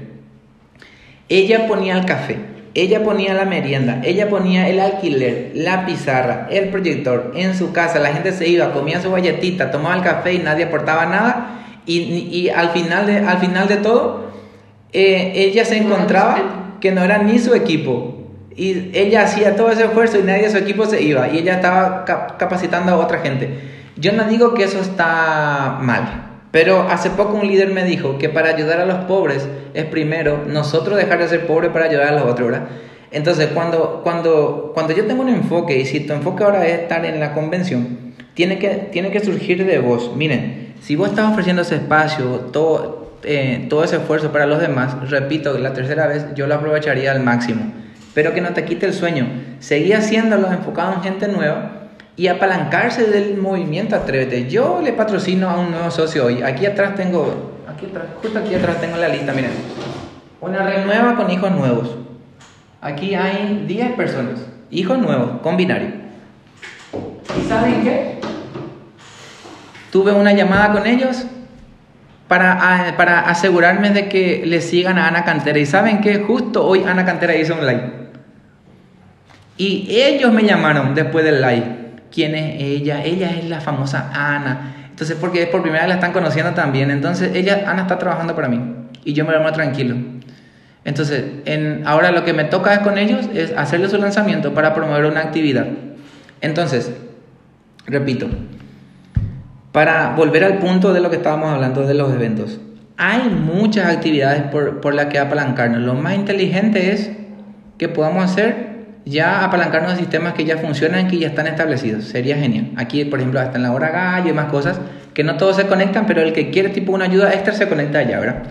Ella ponía el café, ella ponía la merienda, ella ponía el alquiler, la pizarra, el proyector en su casa. La gente se iba, comía su galletita, tomaba el café y nadie aportaba nada. Y, y al, final de, al final de todo, eh, ella se encontraba que no era ni su equipo. Y ella hacía todo ese esfuerzo y nadie de su equipo se iba. Y ella estaba cap capacitando a otra gente. Yo no digo que eso está mal. Pero hace poco un líder me dijo que para ayudar a los pobres es primero nosotros dejar de ser pobres para ayudar a los otros, ¿verdad? Entonces, cuando, cuando, cuando yo tengo un enfoque, y si tu enfoque ahora es estar en la convención, tiene que, tiene que surgir de vos. Miren, si vos estás ofreciendo ese espacio, todo, eh, todo ese esfuerzo para los demás, repito, la tercera vez yo lo aprovecharía al máximo. Pero que no te quite el sueño. Seguí haciéndolo enfocado en gente nueva, y apalancarse del movimiento Atrévete. Yo le patrocino a un nuevo socio hoy. Aquí atrás tengo, aquí atrás, justo aquí atrás tengo la lista, miren. Una renueva con hijos nuevos. Aquí hay 10 personas, hijos nuevos, con binario. ¿Y saben qué? Tuve una llamada con ellos para, para asegurarme de que le sigan a Ana Cantera. Y saben qué? Justo hoy Ana Cantera hizo un live. Y ellos me llamaron después del live quién es ella. Ella es la famosa Ana. Entonces, porque por primera vez la están conociendo también. Entonces, ella, Ana está trabajando para mí. Y yo me duermo tranquilo. Entonces, en, ahora lo que me toca con ellos es hacerle su lanzamiento para promover una actividad. Entonces, repito, para volver al punto de lo que estábamos hablando de los eventos, hay muchas actividades por, por las que apalancarnos. Lo más inteligente es que podamos hacer ya apalancarnos de sistemas que ya funcionan, que ya están establecidos. Sería genial. Aquí, por ejemplo, hasta en la hora gallo y más cosas, que no todos se conectan, pero el que quiere tipo una ayuda extra se conecta allá, ¿verdad?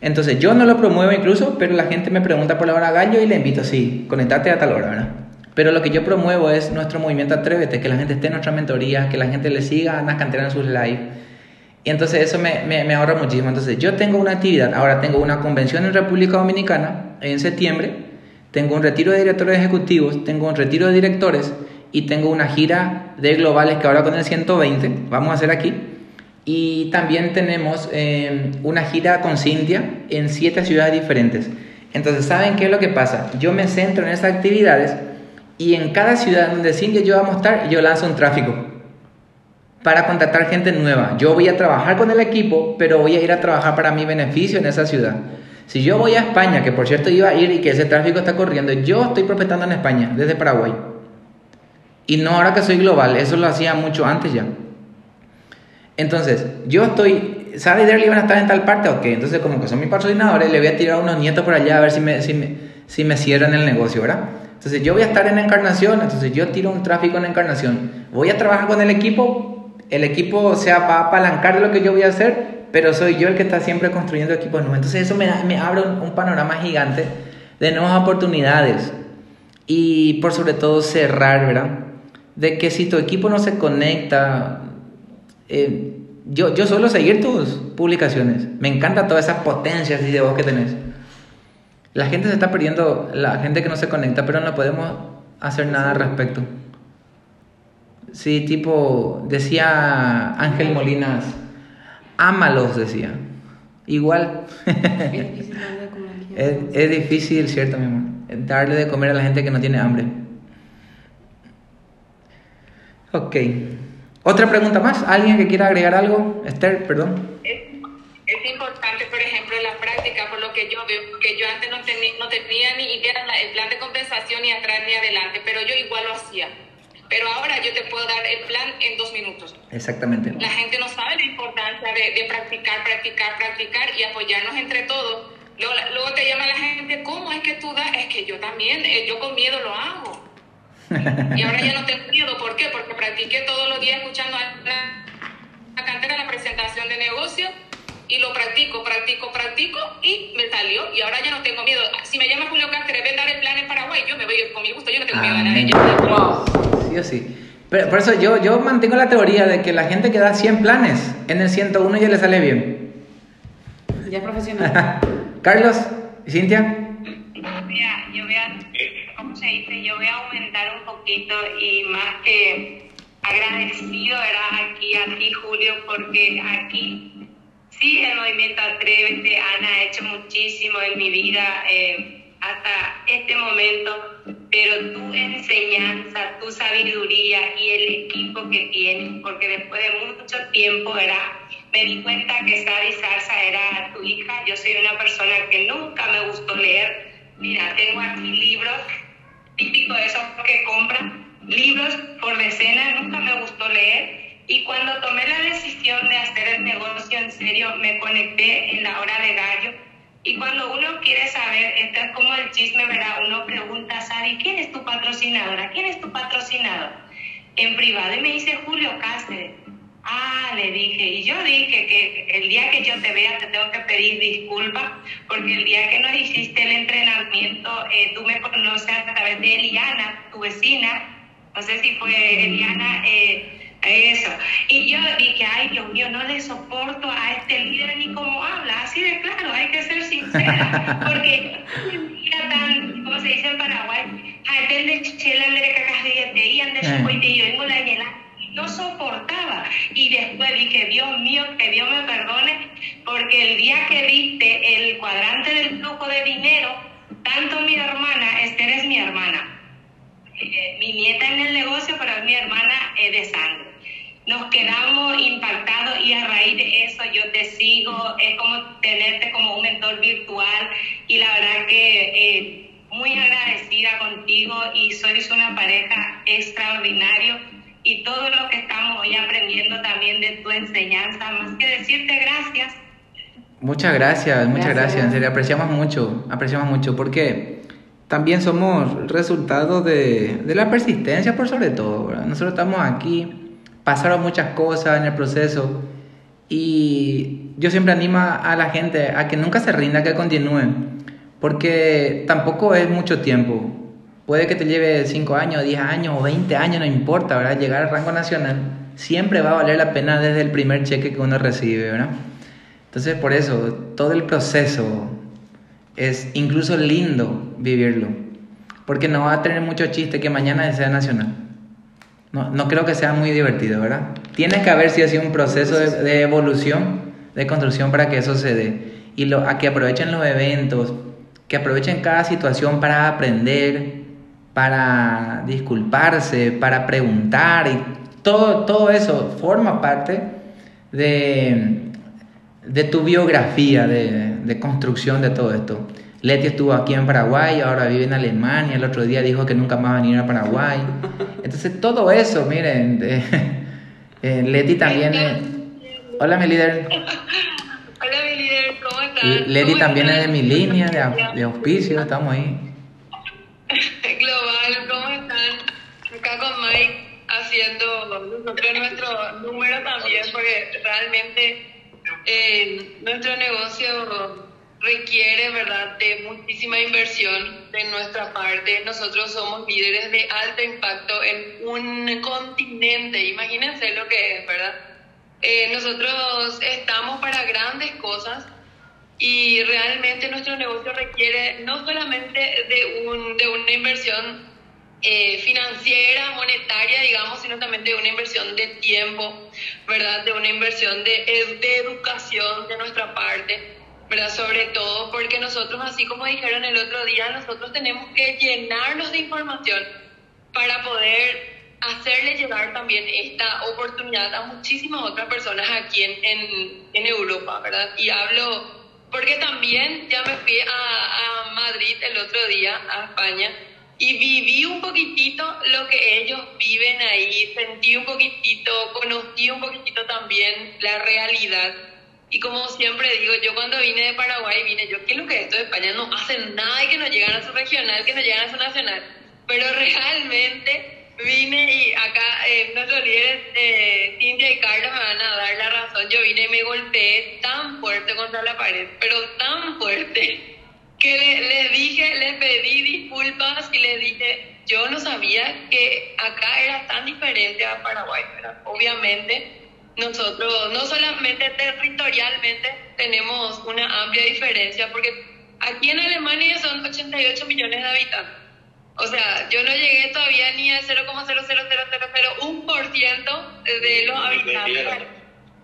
Entonces, yo no lo promuevo incluso, pero la gente me pregunta por la hora gallo y le invito, sí, conectate a tal hora, ¿verdad? Pero lo que yo promuevo es nuestro movimiento Atrévete, que la gente esté en nuestra mentoría, que la gente le siga a las canteras en sus live. Y entonces eso me, me, me ahorra muchísimo. Entonces, yo tengo una actividad, ahora tengo una convención en República Dominicana en septiembre, tengo un retiro de directores ejecutivos, tengo un retiro de directores y tengo una gira de globales que ahora con el 120 vamos a hacer aquí. Y también tenemos eh, una gira con Cintia en siete ciudades diferentes. Entonces, ¿saben qué es lo que pasa? Yo me centro en esas actividades y en cada ciudad donde Cintia y yo vamos a estar, yo lanzo un tráfico para contactar gente nueva. Yo voy a trabajar con el equipo, pero voy a ir a trabajar para mi beneficio en esa ciudad. Si yo voy a España, que por cierto iba a ir y que ese tráfico está corriendo, yo estoy prospectando en España, desde Paraguay. Y no ahora que soy global, eso lo hacía mucho antes ya. Entonces, yo estoy, ¿sabe de iban a estar en tal parte? Ok, entonces como que son mis patrocinadores, le voy a tirar unos nietos por allá a ver si me, si me, si me cierran el negocio, ¿verdad? Entonces yo voy a estar en Encarnación, entonces yo tiro un tráfico en Encarnación. Voy a trabajar con el equipo, el equipo se va a apalancar lo que yo voy a hacer, pero soy yo el que está siempre construyendo equipos nuevos. Entonces eso me, me abre un, panorama gigante de nuevas oportunidades y por sobre todo cerrar, ¿verdad? De que si tu equipo no se conecta, eh, yo, yo suelo seguir tus publicaciones. Me encanta todas esas potencias y de voz que tenés. La gente se está perdiendo, la gente que no se conecta, pero no podemos hacer nada al respecto. Sí, tipo, decía Ángel Molinas, ámalos, decía. Igual. es, es, difícil, cierto, mi amor, darle de comer a la gente que no tiene hambre. Ok. ¿Otra pregunta más? ¿Alguien que quiera agregar algo? Esther, perdón. Es, es importante, por ejemplo, en la práctica, por lo que yo veo, porque yo antes no, no tenía ni idea del plan de compensación ni atrás ni adelante, pero yo igual lo hacía pero ahora yo te puedo dar el plan en dos minutos. Exactamente. La gente no sabe la importancia de, practicar, practicar, practicar y apoyarnos entre todos. Luego, luego, te llama la gente, ¿cómo es que tú das? Es que yo también, eh, yo con miedo lo hago. y ahora ya no tengo miedo, ¿por qué? Porque practiqué todos los días escuchando a la, la cantera la presentación de negocio y lo practico, practico, practico y me salió y ahora ya no tengo miedo. Si me llama Julio Cáceres, ven dar el plan en Paraguay, yo me voy con mi gusto, yo no tengo miedo a nadie sí. Pero por eso yo, yo mantengo la teoría de que la gente que da 100 planes, en el 101 ya le sale bien. Ya es profesional. (laughs) Carlos, ¿y Cintia? Mira, yo voy a, ¿cómo se dice? Yo voy a aumentar un poquito y más que agradecido era aquí a ti, Julio, porque aquí sí el movimiento Atrévete, Ana ha hecho muchísimo en mi vida. Eh, hasta este momento, pero tu enseñanza, tu sabiduría y el equipo que tienes, porque después de mucho tiempo era, me di cuenta que Sadi Sarsa era tu hija, yo soy una persona que nunca me gustó leer, mira, tengo aquí libros típicos de esos que compran, libros por decenas, nunca me gustó leer. Y cuando tomé la decisión de hacer el negocio en serio, me conecté en la hora de gallo y cuando uno quiere saber, esto es como el chisme, ¿verdad? Uno pregunta, Sari, ¿quién es tu patrocinadora? ¿Quién es tu patrocinador? En privado y me dice Julio Cáceres. Ah, le dije, y yo dije que el día que yo te vea te tengo que pedir disculpas, porque el día que nos hiciste el entrenamiento, eh, tú me conoces a través de Eliana, tu vecina, No sé si fue Eliana. Eh, eso. Y yo dije, ay, Dios mío, no le soporto a este líder ni cómo habla. Así de claro, hay que ser sincera. Porque era tan, como se dice en Paraguay, de chela de cacas de y ande y vengo la no soportaba. Y después dije, Dios mío, que Dios me perdone, porque el día que viste el cuadrante del flujo de dinero, tanto mi hermana, Esther es mi hermana, eh, mi nieta en el negocio, pero es mi hermana eh, de sangre. Nos quedamos impactados y a raíz de eso yo te sigo, es como tenerte como un mentor virtual y la verdad que eh, muy agradecida contigo y sois una pareja extraordinario y todo lo que estamos hoy aprendiendo también de tu enseñanza, más que decirte gracias. Muchas gracias, muchas gracias, en serio, apreciamos mucho, apreciamos mucho, porque también somos resultado de, de la persistencia por sobre todo, nosotros estamos aquí, pasaron muchas cosas en el proceso y yo siempre animo a la gente a que nunca se rinda, que continúen, porque tampoco es mucho tiempo, Puede que te lleve 5 años, 10 años o 20 años, no importa, ¿verdad? Llegar al rango nacional siempre va a valer la pena desde el primer cheque que uno recibe, ¿verdad? Entonces, por eso, todo el proceso es incluso lindo vivirlo, porque no va a tener mucho chiste que mañana sea nacional. No, no creo que sea muy divertido, ¿verdad? Tiene que haber, si así, un proceso de, de, evolución, de construcción para que eso se dé. Y lo, a que aprovechen los eventos, que aprovechen cada situación para aprender, para disculparse, para preguntar y todo, todo eso forma parte de, de tu biografía de, de, construcción de todo esto. Leti estuvo aquí en Paraguay, ahora vive en Alemania, el otro día dijo que nunca más va a venir a Paraguay. Entonces todo eso, miren, (laughs) eh, Leti también... es... hola mi líder. (laughs) Hola mi líder, ¿cómo estás? Leti también es de mi línea de, de auspicio, estamos ahí. (laughs) nosotros nuestro número también, porque realmente eh, nuestro negocio requiere, ¿verdad?, de muchísima inversión de nuestra parte. Nosotros somos líderes de alto impacto en un continente, imagínense lo que es, ¿verdad? Eh, nosotros estamos para grandes cosas y realmente nuestro negocio requiere no solamente de, un, de una inversión eh, financiera, monetaria, digamos, sino también de una inversión de tiempo, ¿verdad? De una inversión de, de educación de nuestra parte, ¿verdad? Sobre todo porque nosotros, así como dijeron el otro día, nosotros tenemos que llenarnos de información para poder hacerle llegar también esta oportunidad a muchísimas otras personas aquí en, en, en Europa, ¿verdad? Y hablo porque también ya me fui a, a Madrid el otro día, a España, y viví un poquitito lo que ellos viven ahí, sentí un poquitito, conocí un poquitito también la realidad. Y como siempre digo, yo cuando vine de Paraguay vine, yo, ¿qué que esto de España? No hacen nada y que no llegan a su regional, que no llegan a su nacional. Pero (laughs) realmente vine y acá eh, nuestros líderes, eh, Cintia y Carlos, me van a dar la razón. Yo vine y me golpeé tan fuerte contra la pared, pero tan fuerte (laughs) que le, dije, le pedí disculpas y le dije, yo no sabía que acá era tan diferente a Paraguay, Obviamente, nosotros no solamente territorialmente tenemos una amplia diferencia, porque aquí en Alemania son 88 millones de habitantes. O sea, yo no llegué todavía ni al 0,00001% de los habitantes.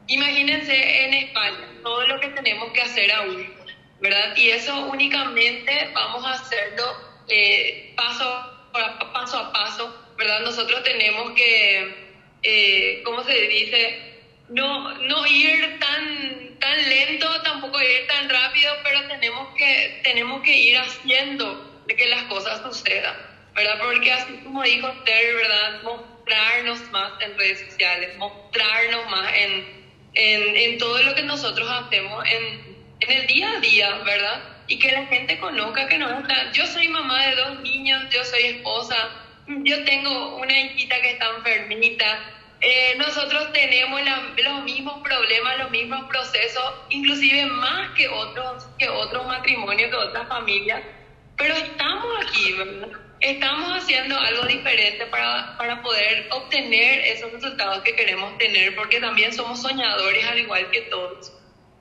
Imagínense en España todo lo que tenemos que hacer aún. ¿verdad? Y eso únicamente vamos a hacerlo eh, paso, a, paso a paso, ¿verdad? Nosotros tenemos que, eh, ¿cómo se dice? No, no ir tan, tan lento, tampoco ir tan rápido, pero tenemos que, tenemos que ir haciendo que las cosas sucedan, ¿verdad? Porque así como dijo Terry, ¿verdad? Mostrarnos más en redes sociales, mostrarnos más en, en, todo lo que nosotros hacemos en en el día a día, ¿verdad? Y que la gente conozca que no Yo soy mamá de dos niños, yo soy esposa, yo tengo una hijita que está enfermita. Eh, nosotros tenemos los mismos problemas, los mismos procesos, inclusive más que otros, que otros matrimonios, que otras familias, pero estamos aquí, ¿verdad? estamos haciendo algo diferente para, para poder obtener esos resultados que queremos tener, porque también somos soñadores al igual que todos,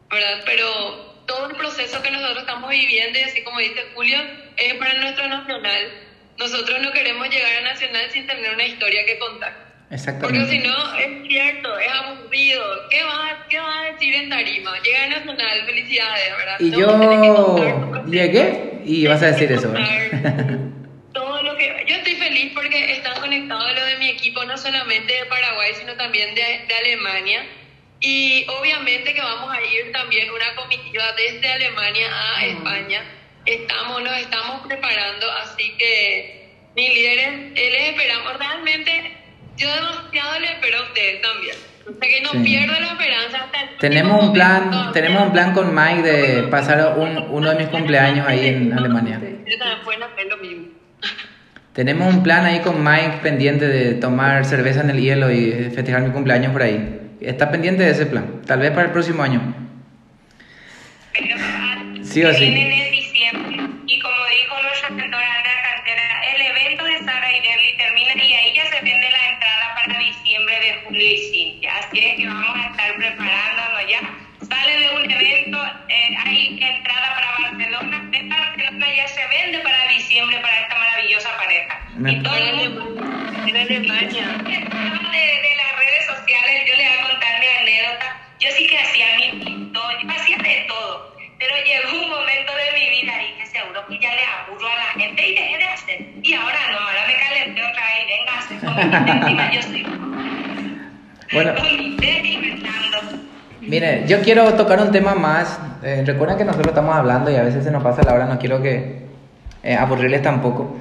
¿verdad? Pero todo el proceso que nosotros estamos viviendo, y así como dice Julio, es para nuestro nacional. Nosotros no queremos llegar a nacional sin tener una historia que contar. Exactamente. Porque si no, es cierto, es aburrido. ¿Qué va, qué va a decir en Tarima? Llega Nacional, felicidades, ¿verdad? Y No, yo llegué y vas a decir eso. ¿verdad? (laughs) Todo lo que yo estoy feliz porque están conectados lo de mi equipo no solamente de Paraguay sino también de, de Alemania y obviamente que vamos a ir también una comitiva desde Alemania a España estamos nos estamos preparando así que mis líderes eh, les esperamos realmente yo demasiado les espero a ustedes también o sea que no Sí. pierdo la esperanza hasta el Tenemos un plan, momento. tenemos un plan con Mike de pasar un- uno de mis cumpleaños ahí en Alemania. Ustedes también pueden hacer lo mismo Tenemos un plan ahí con Mike pendiente de tomar cerveza en el hielo y festejar mi cumpleaños por ahí. Está pendiente de ese plan, tal vez para el próximo año. Pero, Sí o sí. Julio y Cintia. Así es que vamos a estar preparándonos ya. Sale de un evento, eh, hay entrada para Barcelona. De Barcelona ya se vende para diciembre para esta maravillosa pareja. Me- Y todo el mundo. Alemania. De, de las redes sociales, yo le voy a contar mi anécdota. Yo sí que hacía mi TikTok, yo hacía de todo. Pero llegó un momento de mi vida y que seguro que ya le aburro a la gente y dejé de hacer. Y ahora no, ahora me calenté otra vez y venga a hacer (laughs) yo soy Bueno. Mire, yo quiero tocar un tema más. Eh, recuerden que nosotros estamos hablando y a veces se nos pasa la hora, no quiero que eh, aburrirles tampoco,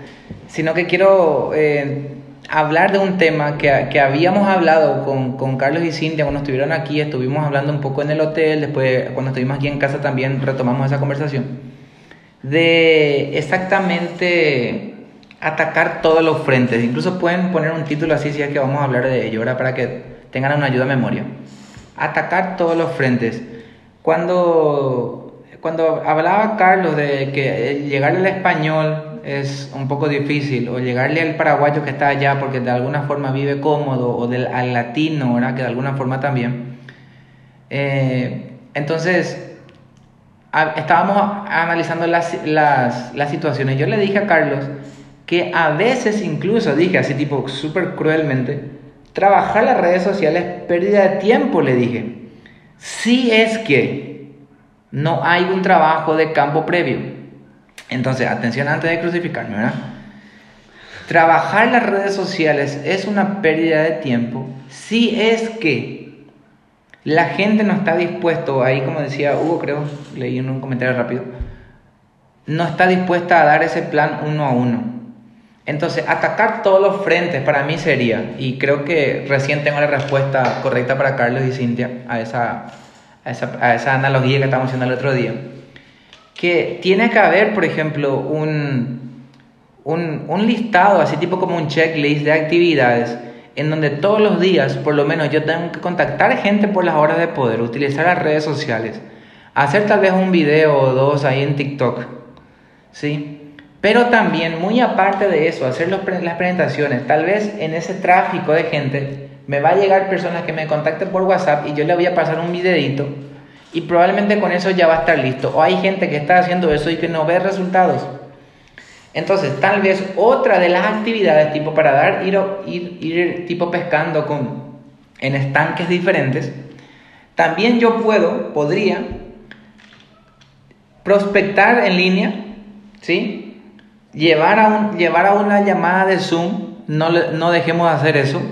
sino que quiero eh, hablar de un tema que, que habíamos hablado con, con Carlos y Cintia cuando estuvieron aquí, estuvimos hablando un poco en el hotel, después cuando estuvimos aquí en casa también retomamos esa conversación, de exactamente atacar todos los frentes, incluso pueden poner un título así si es que vamos a hablar de ello, ahora para que tengan una ayuda a memoria atacar todos los frentes. Cuando, cuando hablaba Carlos de que eh, llegarle al español es un poco difícil, o llegarle al paraguayo que está allá porque de alguna forma vive cómodo, o del, al latino, ¿verdad? que de alguna forma también. Eh, entonces, a- estábamos analizando las, las, las situaciones. Yo le dije a Carlos que a veces incluso, dije así tipo súper cruelmente, trabajar las redes sociales es pérdida de tiempo, le dije. Si es que no hay un trabajo de campo previo. Entonces, atención antes de crucificarme, ¿verdad? Trabajar las redes sociales es una pérdida de tiempo si es que la gente no está dispuesto, ahí como decía Hugo, creo, leí un comentario rápido, no está dispuesta a dar ese plan uno a uno. Entonces, atacar todos los frentes para mí sería, y creo que recién tengo la respuesta correcta para Carlos y Cintia a esa, a esa, a esa analogía que estábamos haciendo el otro día, que tiene que haber, por ejemplo, un, un, un listado, así tipo como un checklist de actividades, en donde todos los días, por lo menos, yo tengo que contactar gente por las horas de poder, utilizar las redes sociales, hacer tal vez un video o dos ahí en TikTok, ¿sí? Pero también, muy aparte de eso, hacer las presentaciones, tal vez en ese tráfico de gente, me va a llegar personas que me contacten por WhatsApp y yo le voy a pasar un videito y probablemente con eso ya va a estar listo. O hay gente que está haciendo eso y que no ve resultados. Entonces, tal vez otra de las actividades, tipo para dar, ir, ir, ir tipo pescando con, en estanques diferentes, también yo puedo, podría, prospectar en línea, ¿sí? Llevar a, un, llevar a una llamada de Zoom, no, no dejemos de hacer eso.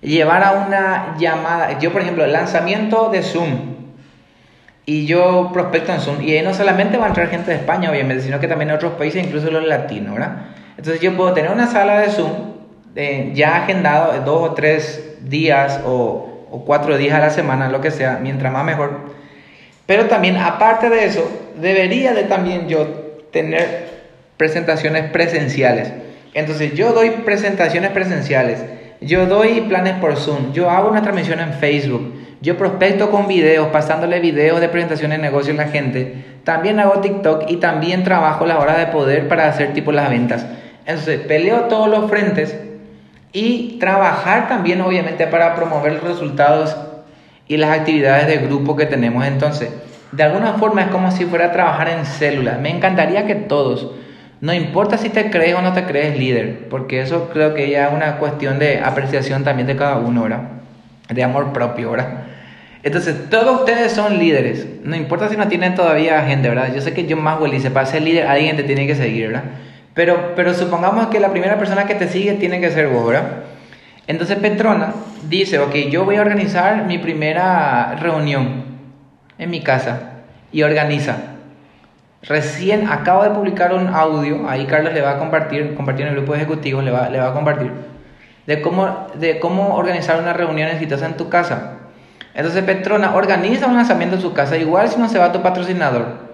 Llevar a una llamada, yo por ejemplo, lanzamiento de Zoom, y yo prospecto en Zoom. Y ahí no solamente va a entrar gente de España, obviamente, sino que también de otros países, incluso los latinos, ¿verdad? Entonces yo puedo tener una sala de Zoom eh, ya agendado eh, dos o tres días o, o cuatro días a la semana, lo que sea, mientras más mejor. Pero también, aparte de eso, debería de también yo tener presentaciones presenciales. Entonces yo doy presentaciones presenciales, yo doy planes por Zoom, yo hago una transmisión en Facebook, yo prospecto con videos, pasándole videos de presentaciones de negocio a la gente, también hago TikTok y también trabajo las horas de poder para hacer tipo las ventas. Entonces, peleo todos los frentes y trabajar también, obviamente, para promover los resultados y las actividades de grupo que tenemos. Entonces, de alguna forma es como si fuera a trabajar en células. Me encantaría que todos, no importa si te crees o no te crees líder, porque eso creo que ya es una cuestión de apreciación también de cada uno, ¿verdad? De amor propio, ¿verdad? Entonces, todos ustedes son líderes. No importa si no tienen todavía gente, ¿verdad? Yo sé que John Maxwell dice, para ser líder alguien te tiene que seguir, ¿verdad? Pero, pero supongamos que la primera persona que te sigue tiene que ser vos, ¿verdad? Entonces Petrona dice, ok, yo voy a organizar mi primera reunión en mi casa y organiza. Recién acabo de publicar un audio, ahí Carlos le va a compartir, compartir en el grupo ejecutivo, le va, le va a compartir, de cómo, de cómo organizar una reunión exitosa en tu casa. Entonces Petrona organiza un lanzamiento en su casa, igual si no se va tu patrocinador,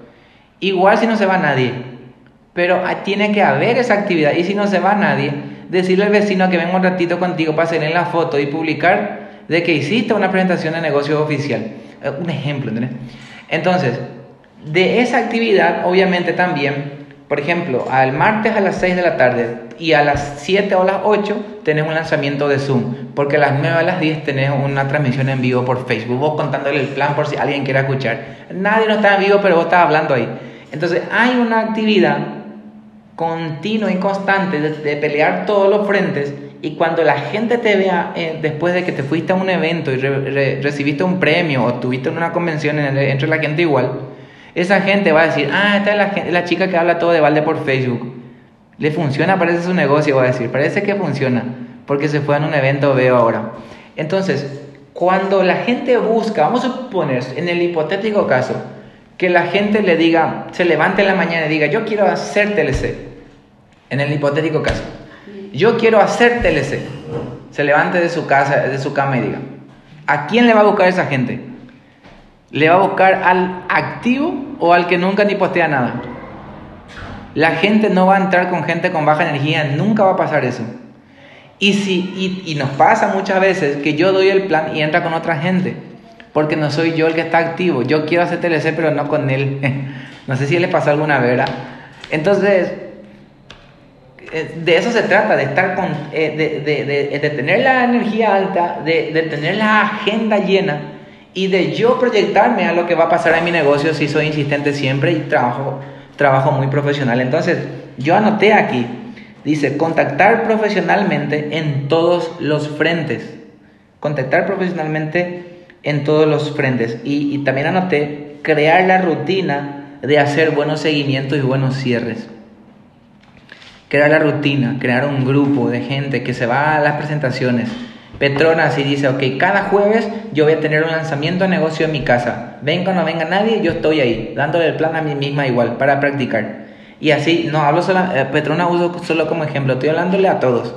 igual si no se va nadie pero tiene que haber esa actividad. Y si no se va nadie, decirle al vecino que venga un ratito contigo para hacerle la foto y publicar de que hiciste una presentación de negocio oficial. Eh, un ejemplo, ¿entendés? Entonces, de esa actividad, obviamente también, por ejemplo, al martes a las 6 de la tarde y a las 7 o las 8 tenés un lanzamiento de Zoom, porque a las 9 a las 10 tenés una transmisión en vivo por Facebook, vos contándole el plan por si alguien quiere escuchar. Nadie no está en vivo, pero vos estás hablando ahí. Entonces, hay una actividad continuo y constante de, pelear todos los frentes y cuando la gente te vea eh, después de que te fuiste a un evento y recibiste un premio o tuviste una convención entre la gente igual, esa gente va a decir, ah, esta es la, la chica que habla todo de balde por Facebook. Le funciona, parece su negocio, va a decir, parece que funciona, porque se fue a un evento, veo ahora. Entonces, cuando la gente busca, vamos a suponer, en el hipotético caso, que la gente le diga, se levante en la mañana y diga, yo quiero hacer TLC, en el hipotético caso, yo quiero hacer TLC, se levante de su casa, de su cama y diga, ¿a quién le va a buscar esa gente? ¿Le va a buscar al activo o al que nunca ni postea nada? La gente no va a entrar con gente con baja energía, nunca va a pasar eso. Y, si, y nos pasa muchas veces que yo doy el plan y entra con otra gente porque no soy yo el que está activo. Yo quiero hacer TLC, pero no con él. (laughs) no sé si le pasó alguna vez, ¿verdad? Entonces, eh, de eso se trata, de estar con, eh, de, de, de, tener la energía alta, de, tener la agenda llena y de yo proyectarme a lo que va a pasar en mi negocio si soy insistente siempre y trabajo, trabajo muy profesional. Entonces, yo anoté aquí, dice, contactar profesionalmente en todos los frentes. Contactar profesionalmente en todos los frentes. Y, también anoté crear la rutina de hacer buenos seguimientos y buenos cierres. Crear la rutina, crear un grupo de gente que se va a las presentaciones. Petrona así dice, ok, cada jueves yo voy a tener un lanzamiento de negocio en mi casa. Venga o no venga nadie, yo estoy ahí, dándole el plan a mí misma igual, para practicar. Y así, no hablo solo, eh, Petrona uso solo como ejemplo, estoy hablándole a todos.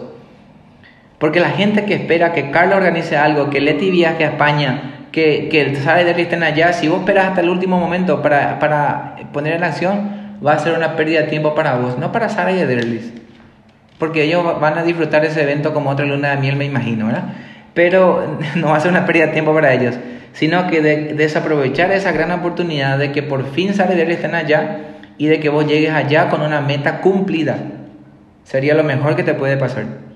Porque la gente que espera que Carlos organice algo, que Leti viaje a España, que, que Sara y estén allá, si vos esperas hasta el último momento para, para poner en acción, va a ser una pérdida de tiempo para vos, no para Sara y Ederlis. Porque ellos van a disfrutar ese evento como otra luna de miel, me imagino, ¿verdad? Pero (laughs) no va a ser una pérdida de tiempo para ellos, sino que de, desaprovechar esa gran oportunidad de que por fin y estén allá y de que vos llegues allá con una meta cumplida. Sería lo mejor que te puede pasar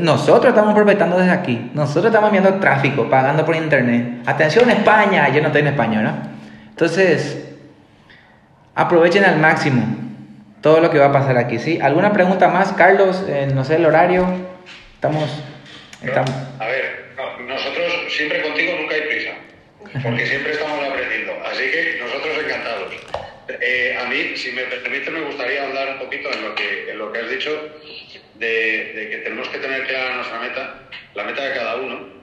nosotros estamos prospectando desde aquí. Nosotros estamos viendo tráfico, pagando por internet. Atención España, yo no estoy en España, ¿no? Entonces, aprovechen al máximo todo lo que va a pasar aquí, ¿sí? ¿Alguna pregunta más, Carlos? Eh, no sé, el horario. Estamos... estamos... A ver, nosotros siempre contigo nunca hay prisa, porque siempre estamos aprendiendo. Así que nosotros encantados. Eh, a mí, si me permite, me gustaría hablar un poquito en lo que, en lo que has dicho de, que tenemos que tener clara nuestra meta, la meta de cada uno,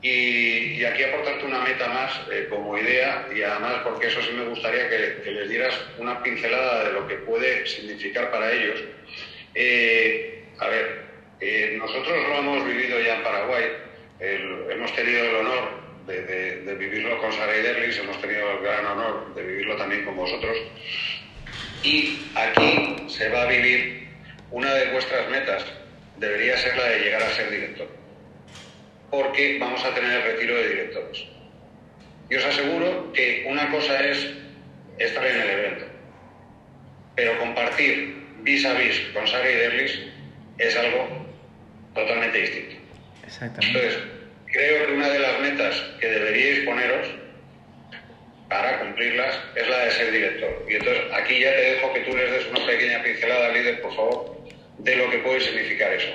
y, aquí aportarte una meta más eh, como idea, y además porque eso sí me gustaría que, les dieras una pincelada de lo que puede significar para ellos. Eh, a ver, eh, nosotros lo hemos vivido ya en Paraguay, hemos tenido el honor de, vivirlo con Sara y Derlis, hemos tenido el gran honor de vivirlo también con vosotros. Y aquí se va a vivir una de vuestras metas debería ser la de llegar a ser director, porque vamos a tener el retiro de directores. Y os aseguro que una cosa es estar en el evento, pero compartir vis a vis con Sara y Derlis es algo totalmente distinto. Exactamente. Entonces, creo que una de las metas que deberíais poneros para cumplirlas es la de ser director. Y entonces aquí ya te dejo que tú les des una pequeña pincelada, líder, por favor, de lo que puede significar eso.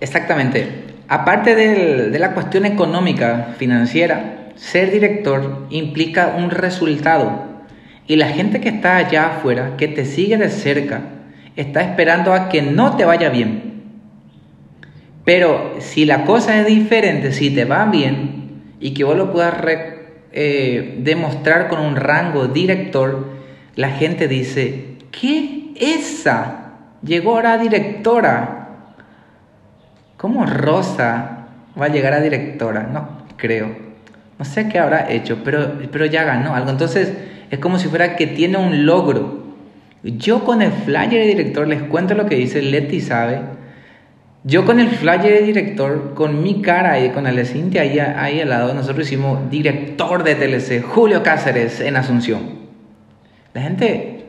Exactamente. Aparte de la cuestión económica, financiera, ser director implica un resultado. Y la gente que está allá afuera, que te sigue de cerca, está esperando a que no te vaya bien. Pero si la cosa es diferente, si te va bien y que vos lo puedas eh, demostrar con un rango director, la gente dice, ¿qué esa? Llegó ahora directora. ¿Cómo Rosa va a llegar a directora? No creo. No sé qué habrá hecho, pero, pero ya ganó algo. Entonces es como si fuera que tiene un logro. Yo con el flyer de director les cuento lo que dice Leti sabe. Yo con el flyer de director, con mi cara y con la de Cintia ahí, ahí al lado, nosotros hicimos director de TLC, Julio Cáceres en Asunción. La gente,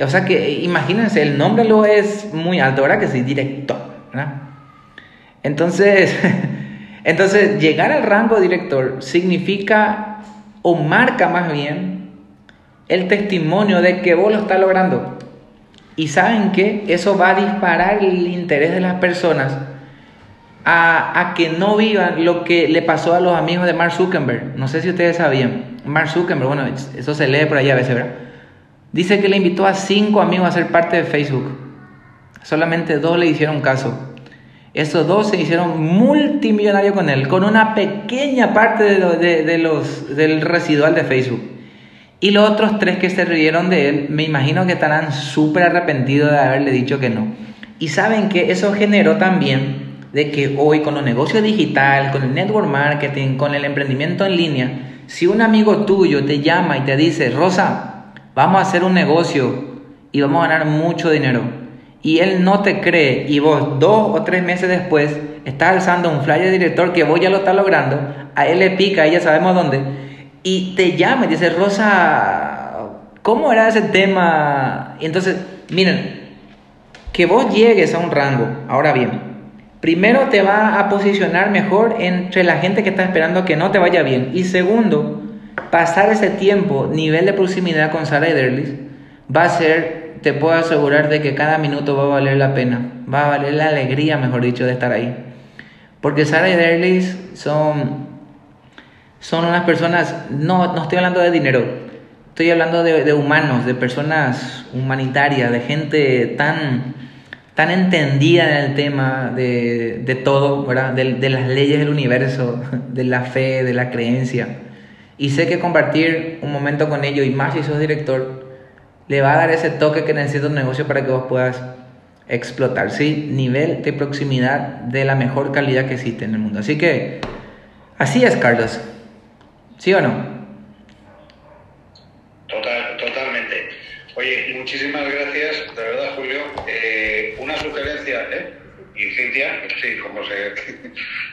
o sea que imagínense, el nombre lo es muy alto, ¿verdad? Que sí, director, ¿verdad? Entonces, (laughs) entonces llegar al rango director significa o marca más bien el testimonio de que vos lo estás logrando. Y saben que eso va a disparar el interés de las personas a, a, que no vivan lo que le pasó a los amigos de Mark Zuckerberg. No sé si ustedes sabían. Mark Zuckerberg, bueno, eso se lee por allá a veces, ¿verdad? Dice que le invitó a cinco amigos a ser parte de Facebook. Solamente dos le hicieron caso. Esos dos se hicieron multimillonarios con él, con una pequeña parte de, de los, del residual de Facebook. Y los otros tres que se rieron de él, me imagino que estarán súper arrepentidos de haberle dicho que no. Y saben que eso generó también de que hoy con los negocios digital, con el network marketing, con el emprendimiento en línea, si un amigo tuyo te llama y te dice, Rosa, vamos a hacer un negocio y vamos a ganar mucho dinero, y él no te cree y vos dos o tres meses después estás alzando un flyer de director que vos ya lo estás logrando, a él le pica, ya sabemos dónde, y te llama y dice, Rosa, ¿cómo era ese tema? Y entonces, miren, que vos llegues a un rango, ahora bien, primero te va a posicionar mejor entre la gente que está esperando que no te vaya bien. Y segundo, pasar ese tiempo, nivel de proximidad con Sara y Derlis, va a ser, te puedo asegurar de que cada minuto va a valer la pena, va a valer la alegría, mejor dicho, de estar ahí. Porque Sara y Derlis son son unas personas, no, no estoy hablando de dinero, estoy hablando de, de, humanos, de personas humanitarias, de gente tan, tan entendida en el tema de, de todo, ¿verdad? De, de, las leyes del universo, (laughs) de la fe, de la creencia. Y sé que compartir un momento con ellos, y más si sos director, le va a dar ese toque que necesita un negocio para que vos puedas explotar, ¿sí? Nivel de proximidad de la mejor calidad que existe en el mundo. Así que, así es, Carlos. ¿Sí o no? Total, totalmente. Oye, muchísimas gracias, de verdad, Julio. Eh, una sugerencia, ¿eh? Y Cintia, sí, como se... (laughs)